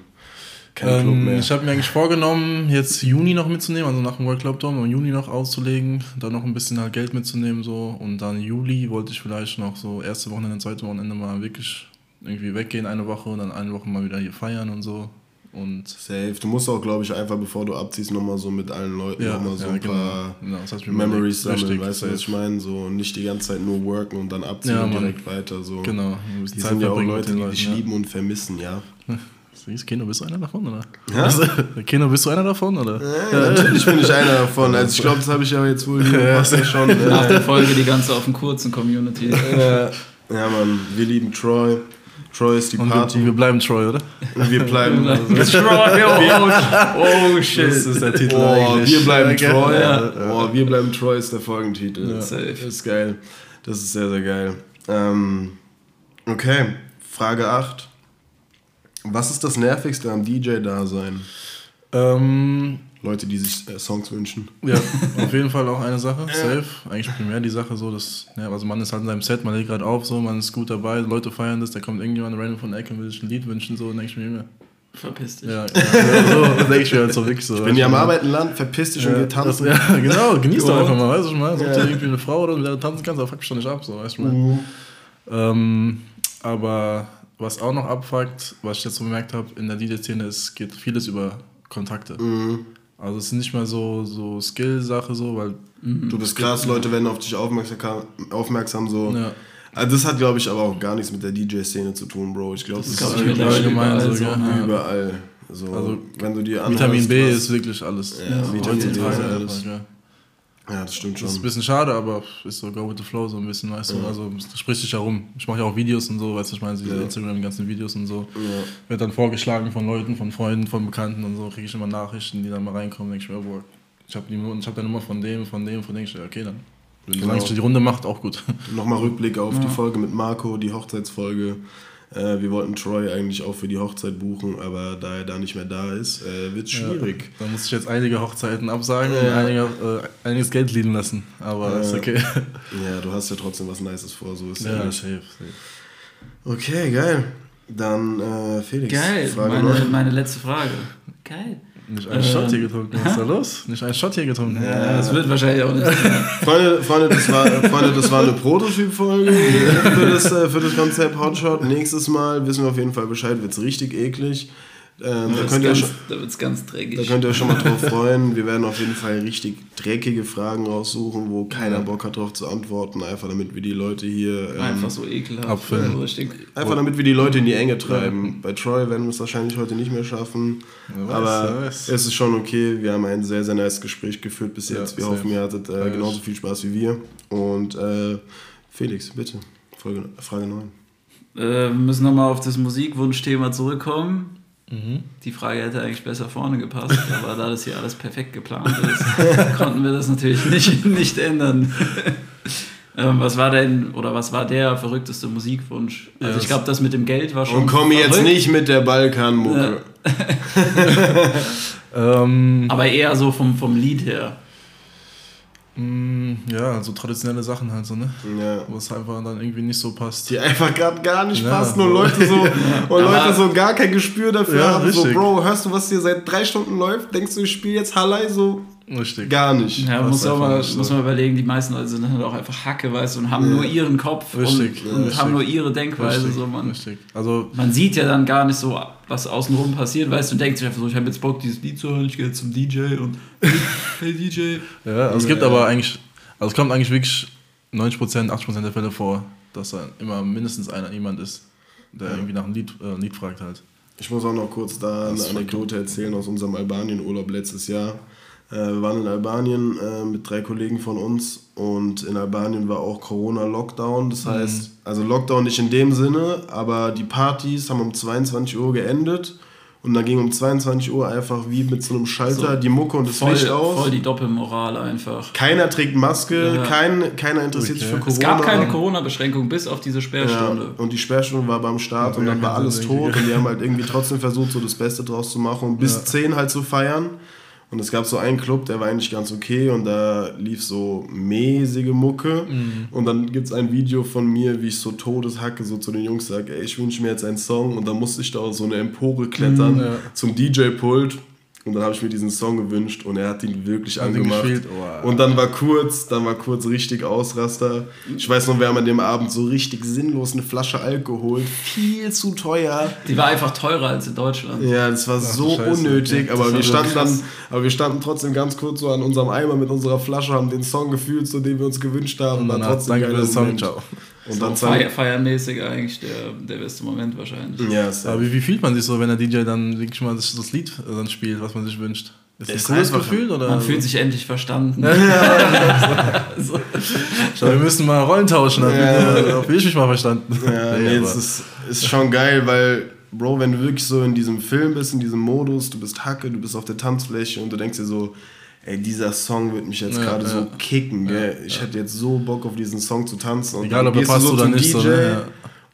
kein Club Ähm, mehr. ich habe mir eigentlich vorgenommen, jetzt Juni noch mitzunehmen, also nach dem World Club Dome, im Juni noch auszulegen, dann noch ein bisschen halt Geld mitzunehmen so und dann Juli wollte ich vielleicht noch so erste Wochenende, zweite Wochenende mal wirklich irgendwie weggehen eine Woche und dann eine Woche mal wieder hier feiern und so und Safe. Du musst auch, glaube ich, einfach, bevor du abziehst, nochmal so mit allen Leuten Ja, nochmal so ja, ein genau. paar Genau, das mir Memories sammeln. Richtig, weißt du, was ich meine? So nicht die ganze Zeit nur worken und dann abziehen Ja, und direkt weiter. So. Genau. Hier Zeit sind ja auch Leute, die dich ja. lieben und vermissen, ja. Siehst, Keno, bist du einer davon, oder? Ja? Also, Keno, bist du einer davon, oder? Ja, natürlich bin ich einer davon. Also ich glaube, das habe ich ja jetzt wohl ja schon. Nach Äh, der Folge die ganze auf dem kurzen Community. ja, Mann, wir lieben Troy. Troy ist die Und wir, Party. wir bleiben Troy, oder? Wir bleiben. Troy, oh, oh shit. Das ist der Titel Oh, eigentlich. wir bleiben Ja, Troy. ja. Oh, wir bleiben Troy ist der Folgentitel. Safe. Das ist geil. Das ist sehr, sehr geil. Ähm, okay, Frage 8. Was ist das Nervigste am DJ-Dasein? Ähm, Leute, die sich äh, Songs wünschen. ja, auf jeden Fall auch eine Sache. Safe. Eigentlich primär die Sache so, dass, ja, also man ist halt in seinem Set, man legt gerade auf, so, man ist gut dabei, Leute feiern das, da kommt irgendjemand random von der Ecke und will sich ein Lied wünschen, so, und denke ich mir immer. Verpiss dich. Ja, ja so, das denke ich mir halt so wirklich so. Wenn ihr am Arbeiten land, verpiss dich und ja, geh tanzen. Das, ja, genau, genieß doch einfach mal, weißt du, ich meine, such Ja. dir irgendwie eine Frau oder mit der du tanzen kannst, aber fuck mich doch nicht ab, so, weißt du, ich meine. Ähm, aber was auch noch abfuckt, was ich jetzt so bemerkt habe in der DJ-Szene, ist, geht vieles über Kontakte. Also es ist nicht mal so, so Skill-Sache so, weil Du bist krass, Leute werden auf dich aufmerksam, aufmerksam so. Ja. Also das hat, glaube ich, aber auch gar nichts mit der DJ-Szene zu tun, Bro. Ich glaube, das, glaub ist allgemein überall so, gell? ne? Ja. überall. So, Also, wenn du dir anhörst, Vitamin B ist wirklich alles. Ja, Vitamin B ist alles. ja. Ja, das stimmt Das ist ein schon. bisschen schade, aber ist so go with the flow so ein bisschen, weißt du. Also das spricht sich herum. Ich mache ja auch Videos und so, weißt du, ich meine, diese Ja. Instagram, die ganzen Videos und so. Ja. Wird dann vorgeschlagen von Leuten, von Freunden, von Bekannten und so, kriege ich immer Nachrichten, die dann mal reinkommen, denke ich mir, boah, ich habe ich hab der Nummer von dem, von dem, von dem, ich, okay, dann. Wenn Genau. solange es die Runde macht, auch gut. Nochmal Rückblick auf die Folge mit Marco, die Hochzeitsfolge. Äh, wir wollten Troy eigentlich auch für die Hochzeit buchen, aber da er da nicht mehr da ist, äh, wird es schwierig. Da muss ich jetzt einige Hochzeiten absagen Ja. und einige, äh, einiges Geld liegen lassen. Aber Ja. ist okay. Ja, du hast ja trotzdem was Nices vor, so ist ja, Ja, nicht. safe, safe. Okay, geil. Dann äh, Felix. Geil, Frage meine, meine letzte Frage. Geil. Nicht einen Äh, Shot hier getrunken, was ist da los? Nicht einen Shot hier getrunken. Ja, das wird wahrscheinlich auch nicht. Freunde, Freunde, das war, Freunde, das war eine Prototyp-Folge für das, äh, für das Konzept Hotshot. Nächstes Mal wissen wir auf jeden Fall Bescheid, wird es richtig eklig. Ähm, da, Da könnt ihr ganz, schon, da wird's ganz da dreckig. könnt ihr euch schon mal drauf freuen. Wir werden auf jeden Fall richtig dreckige Fragen raussuchen, wo keiner Bock hat drauf zu antworten. Einfach damit wir die Leute hier. Ähm, Einfach so ekelhaft. Abfüllen. Richtig. Einfach damit wir die Leute in die Enge treiben. Bei Troy werden wir es wahrscheinlich heute nicht mehr schaffen. Weiß, aber es ist schon okay. Wir haben ein sehr, sehr nice Gespräch geführt bis Ja, jetzt. wir safe. hoffen, ihr hattet äh, genauso viel Spaß wie wir. Und äh, Felix, bitte. Folge, Frage 9. Äh, wir müssen nochmal auf das Musikwunschthema zurückkommen. Die Frage hätte eigentlich besser vorne gepasst, aber da das hier alles perfekt geplant ist, konnten wir das natürlich nicht, nicht ändern. ähm, was war denn, oder was war der verrückteste Musikwunsch? Also Ja, ich glaube, das mit dem Geld war schon. Und komm jetzt verrückt, nicht mit der Balkanmucke. Ähm, Aber eher so vom, vom Lied her. Mh, ja, so traditionelle Sachen halt so, ne? Ja. Wo es einfach dann irgendwie nicht so passt. Die einfach gerade gar nicht Ja, passen und so. Leute so und Leute so gar kein Gespür dafür Ja, haben. So, richtig. Bro, hörst du, was hier seit drei Stunden läuft? Denkst du, ich spiele jetzt Hallei? So Richtig. gar nicht. Ja, Das muss, auch mal, nicht muss man überlegen, die meisten Leute sind halt auch einfach Hacke, weißt du, und haben nur ihren Kopf Richtig, und, ja, und richtig. haben nur ihre Denkweise. Richtig, So, man, richtig. Also, man sieht ja dann gar nicht so, was außenrum passiert, weißt du, und denkt sich einfach so, ich habe jetzt Bock, dieses Lied zu hören, ich gehe jetzt zum DJ und hey DJ. ja, also es gibt aber eigentlich, also es kommt eigentlich wirklich 90%, 80% der Fälle vor, dass da immer mindestens einer jemand ist, der irgendwie nach einem Lied, äh, ein Lied fragt halt. Ich muss auch noch kurz da eine Anekdote erzählen aus unserem Albanien-Urlaub letztes Jahr. Äh, wir waren in Albanien äh, mit drei Kollegen von uns und in Albanien war auch Corona-Lockdown. Das heißt, also Lockdown nicht in dem Sinne, aber die Partys haben um 22 Uhr geendet und dann ging um 22 Uhr einfach wie mit so einem Schalter So, die Mucke und das Voll, Licht aus. voll die Doppelmoral einfach. Keiner trägt Maske, Ja. kein, keiner interessiert sich für Okay. Corona. Es gab keine Corona-Beschränkung bis auf diese Ja, Sperrstunde. und die Sperrstunde war beim Start und Ja, dann war alles tot und die haben halt irgendwie trotzdem versucht, so das Beste draus zu machen und bis Ja. 10 halt zu feiern. Und es gab so einen Club, der war eigentlich ganz okay und da lief so mäßige Mucke. Mhm. Und dann gibt es ein Video von mir, wie ich so todeshacke, so zu den Jungs sage, ey, ich wünsche mir jetzt einen Song. Und dann musste ich da auf so eine Empore klettern Mhm, ja. zum DJ-Pult. Und dann habe ich mir diesen Song gewünscht und er hat ihn wirklich Hat ihn angemacht. gespielt, wow. Und dann war kurz, dann war kurz richtig Ausraster. Ich weiß noch, wir haben an dem Abend so richtig sinnlos eine Flasche Alkohol, viel zu teuer. Die war einfach teurer als in Deutschland. Ja, das war so Scheiße, unnötig, okay. aber wir standen dann, aber wir standen trotzdem ganz kurz so an unserem Eimer mit unserer Flasche, haben den Song gefühlt, so den wir uns gewünscht haben. Und war danach, trotzdem danke für den geiler Song, ciao. Und So dann feier, feiermäßig eigentlich der, der beste Moment wahrscheinlich. Ja, Aber wie, wie fühlt man sich so, wenn der DJ dann wirklich mal das, das Lied äh, dann spielt, was man sich wünscht? Ist das ein cooles Gefühl? Oder? Man fühlt sich endlich verstanden. so. Schau, wir müssen mal Rollen tauschen. Dann Ja. ja. Hab ich mich mal verstanden. Ja, nee, es ist, ist schon geil, weil Bro, wenn du wirklich so in diesem Film bist, in diesem Modus, du bist Hacke, du bist auf der Tanzfläche und du denkst dir so, ey, dieser Song wird mich jetzt Ja, gerade ja. so kicken, gell? Ich hätte jetzt so Bock auf diesen Song zu tanzen. Und Egal, dann ob er gehst du passt oder zum nicht, so, ne? Ja.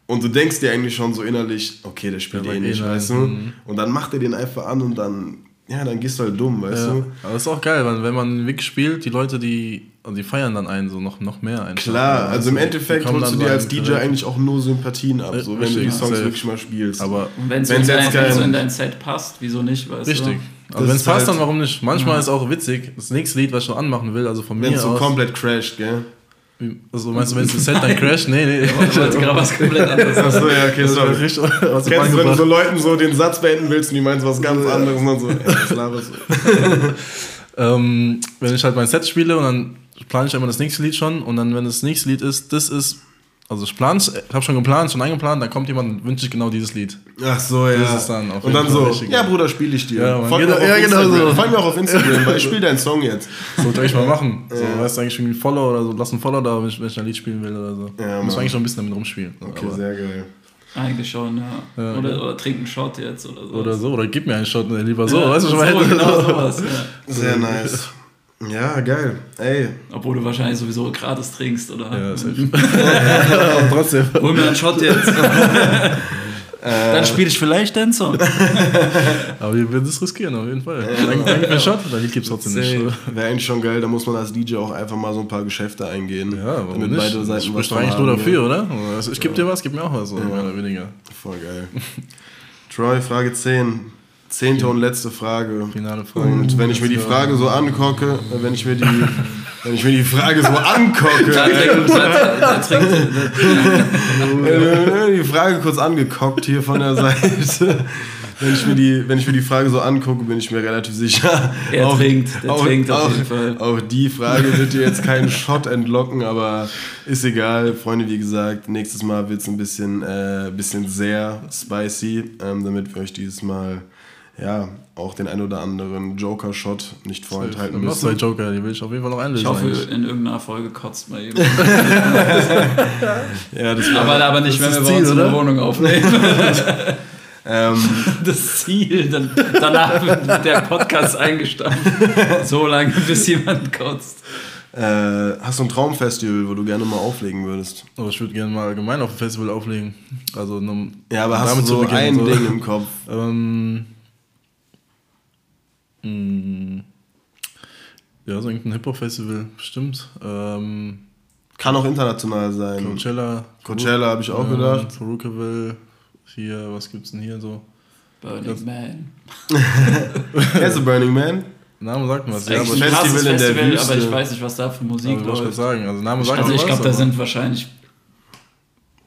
Und du denkst dir eigentlich schon so innerlich, okay, der spielt Der eh nicht, weißt du? mhm. Und dann macht er den einfach an und dann, ja, dann gehst du halt dumm, weißt Ja. du? Aber das ist auch geil, weil wenn man wirklich spielt, die Leute, die, also die feiern dann einen so noch, noch mehr einfach. Klar, also im die Endeffekt holst du dir als so DJ ein- eigentlich auch nur Sympathien ab, so wenn du richtig, die Songs safe. wirklich mal spielst. Aber Und wenn es jetzt kein- in dein Set passt, wieso nicht, weißt richtig. du? Also Das wenn es passt, halt- dann warum nicht? Manchmal ist auch witzig, das nächste Lied, was ich noch anmachen will, also von wenn mir es so aus. komplett crasht, gell? Also meinst du, wenn es das Set dann crasht? Nee, nee. Ich wollte gerade was komplett anderes. Achso, ja, okay, Das war sorry. richtig aus Kennst du, wenn du so Leuten so den Satz beenden willst und die meinst was ganz anderes und dann so, ey, was laberst du? ähm, wenn ich halt mein Set spiele und dann plane ich immer das nächste Lied schon und dann, wenn das nächste Lied ist, das ist, also ich plane ich habe schon geplant, schon eingeplant, dann kommt jemand und wünscht sich genau dieses Lied. Ach so, ja. Das ist dann auf und dann so, ja. Bruder, spiel ich dir. Ja, Mann, Folg, genau- ja, genau so. Folg mir auch auf Instagram, weil ich spiele deinen Song jetzt. Sollte ich mal machen. So, weißt du eigentlich irgendwie Follow oder so, lass einen Follow da, wenn ich, wenn ich ein Lied spielen will oder so. Ja, Muss man eigentlich schon ein bisschen damit rumspielen. So, Okay, aber- sehr geil. Eigentlich schon, ja. Ja, oder, ja. oder trink einen Shot jetzt oder so. Oder so, oder gib mir einen Shot, lieber so, ja, weißt du schon so, mal. genau sowas, ja. Sehr nice. Ja, geil. Ey, Obwohl du wahrscheinlich sowieso gratis trinkst, oder? Ja, safe. Aber trotzdem. Hol mir einen Shot jetzt. Dann spiele ich vielleicht den Song. Aber wir werden das riskieren, auf jeden Fall. Danke, danke für den Shot, dein Lied gibt's trotzdem nicht. Wäre eigentlich schon geil, da muss man als DJ auch einfach mal so ein paar Geschäfte eingehen. Ja, warum damit nicht? beide Das Seiten spricht was eigentlich nur dafür, oder? Also ich geb dir was, gib mir auch was, so, mehr oder weniger. Ja. Voll geil. Troy, Frage 10. Zehnte und letzte Frage. Finale Frage. Und wenn ich mir die Frage so angucke, äh, wenn ich mir die, wenn ich mir die Frage so angucke, äh, die Frage kurz angekockt hier von der Seite. Wenn ich, mir die, wenn ich mir die Frage so angucke, bin ich mir relativ sicher. Er trinkt, der auch, trinkt auf auch, jeden Fall. Auch die Frage wird dir jetzt keinen Shot entlocken, aber ist egal. Freunde, wie gesagt, nächstes Mal wird es ein bisschen, äh, bisschen sehr spicy, ähm, damit wir euch dieses Mal ja, auch den ein oder anderen Joker-Shot nicht vorenthalten Noch zwei müssen. Joker, die will ich auf jeden Fall noch einlösen. Ich hoffe, eigentlich. in irgendeiner Folge kotzt mal eben. Ja, das war, Aber, aber nicht, wenn wir bei uns in der? Wohnung aufnehmen. ähm, Das Ziel, dann, danach wird der Podcast eingestampft. So lange, bis jemand kotzt. äh, hast du ein Traumfestival, wo du gerne mal auflegen würdest? Aber ich würde gerne mal allgemein auf dem Festival auflegen. Also, um Ja, aber hast du so ein so. Ding im Kopf? Ähm, mh, ja, so irgendein Hip-Hop-Festival, bestimmt. Ähm, Kann auch international sein. Coachella. Coachella habe ich auch gedacht. Perukaville. Hier, was gibt's denn hier so? Burning Man. Kennst du Burning Man? Name sagt was. Ja, aber ein ich, Festival in der Festival, Wüste. aber ich weiß nicht, was da für Musik aber ich wollte läuft. sagen, also Name sagt Also ich glaube, da sind wahrscheinlich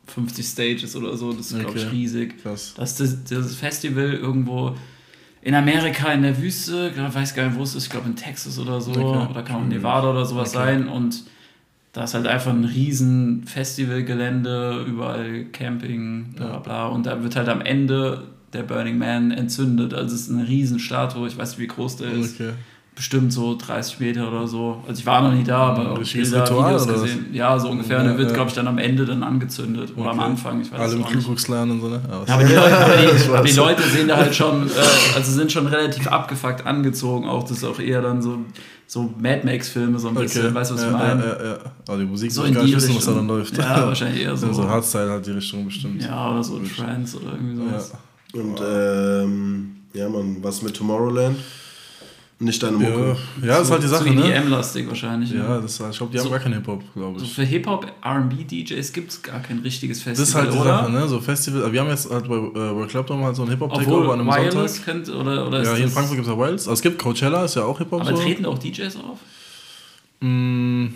50 Stages oder so. Das ist, glaube ich, Okay. riesig. Krass. Das ist das, das Festival irgendwo in Amerika in der Wüste, ich weiß gar nicht, wo es ist, ich glaube in Texas oder so, Okay. oder kann auch Nevada oder sowas sein. Und da ist halt einfach ein riesen Festivalgelände, überall Camping, bla bla bla. Und da wird halt am Ende der Burning Man entzündet. Also es ist eine riesen Statue, ich weiß nicht, wie groß der ist. Okay. Bestimmt so 30 Meter oder so. Also ich war noch nie da, aber auch Bilder, Ritual, Videos oder was? gesehen. Ja, so ungefähr. Und Ja, der wird, ja. glaube ich, dann am Ende dann angezündet. Oder am Okay. Anfang, ich weiß Alle im. Kuckucksklan und so, ne? Ja, aber die, Leute, aber die, aber die. Leute sehen da halt schon, äh, also sind schon relativ abgefuckt angezogen. Auch das ist auch eher dann so, so Mad Max-Filme, so ein bisschen. Weißt du, was ja, ich meine? Ja, ja, ja. Aber die Musik So in gar die nicht wissen, was da Richtung. dann läuft. Ja, wahrscheinlich eher so. So Hardstyle hat die Richtung bestimmt. Ja, oder so Trance oder irgendwie Ja. sowas. Und ähm, ja, man, was mit Tomorrowland? Nicht deine Ja, Mucke. ja das ist halt die Sache, so ne? EDM-lastig wahrscheinlich. ne? Ja, das ist, halt- ich glaube, die haben So- gar keinen Hip-Hop, glaube So ich. für Hip-Hop, RB-DJs gibt es gar kein richtiges Festival. Das ist halt die oder? Sache, ne? So Festival. also Wir haben jetzt halt bei äh, World Club Dome halt so ein Hip-Hop-Takeover Obwohl an einem Wireless Sonntag. könnte, oder, oder Ja, ist hier in das- Frankfurt gibt es ja Wilds. Also es gibt Coachella, ist ja auch Hip-Hop Aber so. treten auch DJs auf? Mm,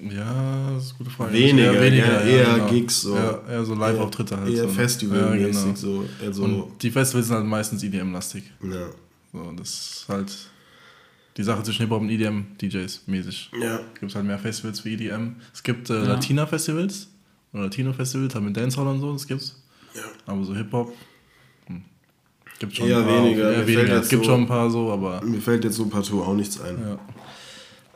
ja, das ist eine gute Frage. Weniger, eher, weniger, ja, eher genau. Gigs so. Ja, eher so Live-Auftritte halt. Eher so, ne? festivalmäßig, Ja, genau. so. Eher so Und die Festivals sind halt meistens EDM-lastig. ja. So, das ist halt die Sache zwischen Hip-Hop und EDM-DJs mäßig. ja. Es gibt halt mehr Festivals für EDM. Es gibt äh, Ja. Latina-Festivals oder Latino-Festivals, halt mit Dancehall und so, das gibt's. Ja. Aber so Hip-Hop hm. gibt schon Eher ein paar. weniger. Mir Eher fällt weniger. jetzt Es gibt so- schon ein paar so, aber Mir fällt jetzt so partout auch nichts ein. ja.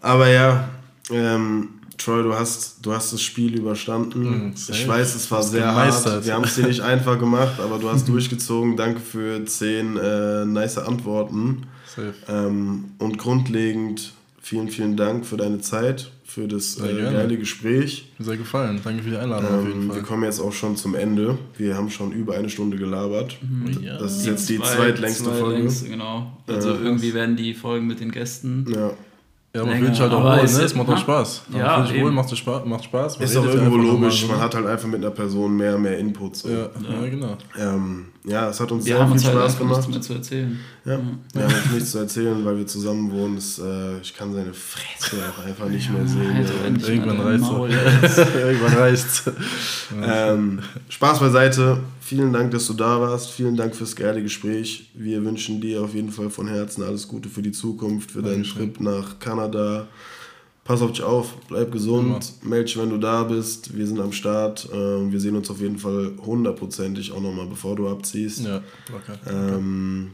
Aber ja, ähm, Troy, du hast, du hast das Spiel überstanden. Mhm, ich weiß, es war sehr gemeistert. hart. Wir haben es dir nicht einfach gemacht, aber du hast durchgezogen. Danke für zehn äh, nice Antworten. Safe. Ähm, und grundlegend vielen, vielen Dank für deine Zeit, für das äh, geile Gespräch. Mir sehr gefallen. Danke für die Einladung auf jeden Ähm, Fall. wir kommen jetzt auch schon zum Ende. Wir haben schon über eine Stunde gelabert. Ja. Das ist jetzt die Zwei- zweitlängste Folge. zweitlängste, genau. Also Äh, irgendwie werden die Folgen mit den Gästen. Ja. Ja, länger, fühlt sich halt auch wohl, ne? Es macht auch? Spaß. Man Ja, fühlt sich wohl, macht, Spaß, macht Spaß. Man Ist auch irgendwo logisch. Man hat halt einfach mit einer Person mehr, mehr Input. So. Ja, ja, genau. Ähm, ja, es hat uns Wir sehr haben viel uns halt Spaß nichts gemacht. mehr zu erzählen. Ja. Wir haben uns nichts zu erzählen, weil wir zusammen wohnen. Das, äh, ich kann seine Fresse auch einfach nicht mehr sehen. Halt ja. irgendwann reicht's. Irgendwann reicht's. Ähm, Spaß beiseite. Vielen Dank, dass du da warst. Vielen Dank fürs geile Gespräch. Wir wünschen dir auf jeden Fall von Herzen alles Gute für die Zukunft, für deinen Dankeschön. Trip nach Kanada. Pass auf dich auf, bleib gesund, melde dich, wenn du da bist. Wir sind am Start. Ähm, wir sehen uns auf jeden Fall hundertprozentig auch nochmal, bevor du abziehst. Ja, locker. Ähm,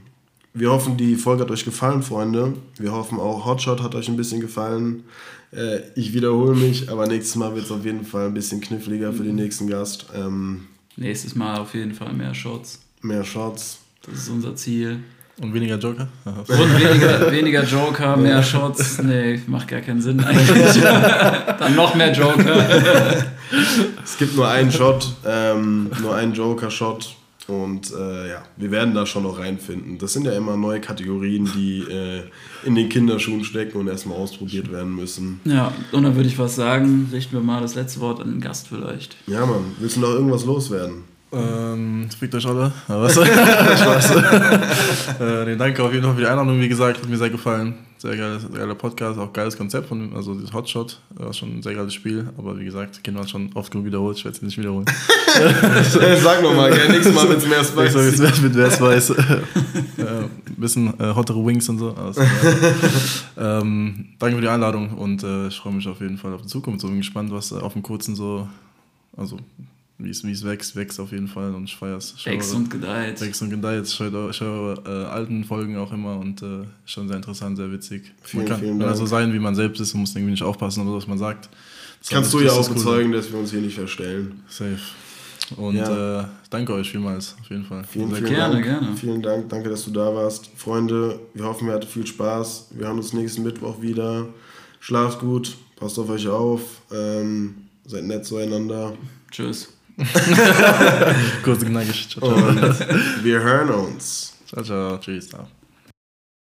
wir hoffen, die Folge hat euch gefallen, Freunde. Wir hoffen auch, Hotshot hat euch ein bisschen gefallen. Äh, ich wiederhole mich, aber nächstes Mal wird es auf jeden Fall ein bisschen kniffliger für den nächsten Gast. Ähm, Nächstes Mal auf jeden Fall mehr Shots. mehr Shots. Das ist unser Ziel. Und weniger Joker? Und weniger, weniger Joker, mehr Shots. Nee, macht gar keinen Sinn eigentlich. Dann noch mehr Joker. Es gibt nur einen Shot, ähm, nur einen Joker-Shot. Und äh, ja, wir werden da schon noch reinfinden. Das sind ja immer neue Kategorien, die äh, in den Kinderschuhen stecken und erstmal ausprobiert werden müssen. Ja, und dann würde ich was sagen. Richten wir mal das letzte Wort an den Gast vielleicht. Ja, Mann, willst du noch irgendwas loswerden? Ähm, fickt euch alle. Aber? Spaß. äh, nee, danke auf jeden Fall für die Einladung. Wie gesagt, hat mir sehr gefallen. Sehr geiles, geiler Podcast, auch geiles Konzept von also das Hotshot. War schon ein sehr geiles Spiel. Aber wie gesagt, Kinder hat schon oft genug wiederholt. Ich werde es nicht wiederholen. Sag nochmal, gell? Nächstes Mal, wenn es mehr Spice jetzt mit wer es weiß. äh, ein bisschen äh, hottere Wings und so. Also, ja. ähm, danke für die Einladung und äh, ich freue mich auf jeden Fall auf die Zukunft. So bin gespannt, was äh, auf dem kurzen so, also wie es, wie es wächst, wächst auf jeden Fall und ich feiere es. Schaue- und gedeiht. Wächst und gedeiht. Ich schaue äh, alten Folgen auch immer und äh, schon sehr interessant, sehr witzig. Vielen, man kann, vielen man Dank. so sein, wie man selbst ist und muss irgendwie nicht aufpassen oder was man sagt. Das Kannst du ja auch cool. bezeugen, dass wir uns hier nicht verstellen. Safe. Und Ja. äh, danke euch vielmals, auf jeden Fall. Vielen, Sehr vielen. Gerne, Dank. gerne. Vielen Dank, danke, dass du da warst. Freunde, wir hoffen, ihr hattet viel Spaß. Wir hören uns nächsten Mittwoch wieder. Schlaft gut, passt auf euch auf, ähm, seid nett zueinander. Tschüss. Kurz knackig. Ciao, ciao. Und wir hören uns. ciao, ciao. Tschüss. Ciao.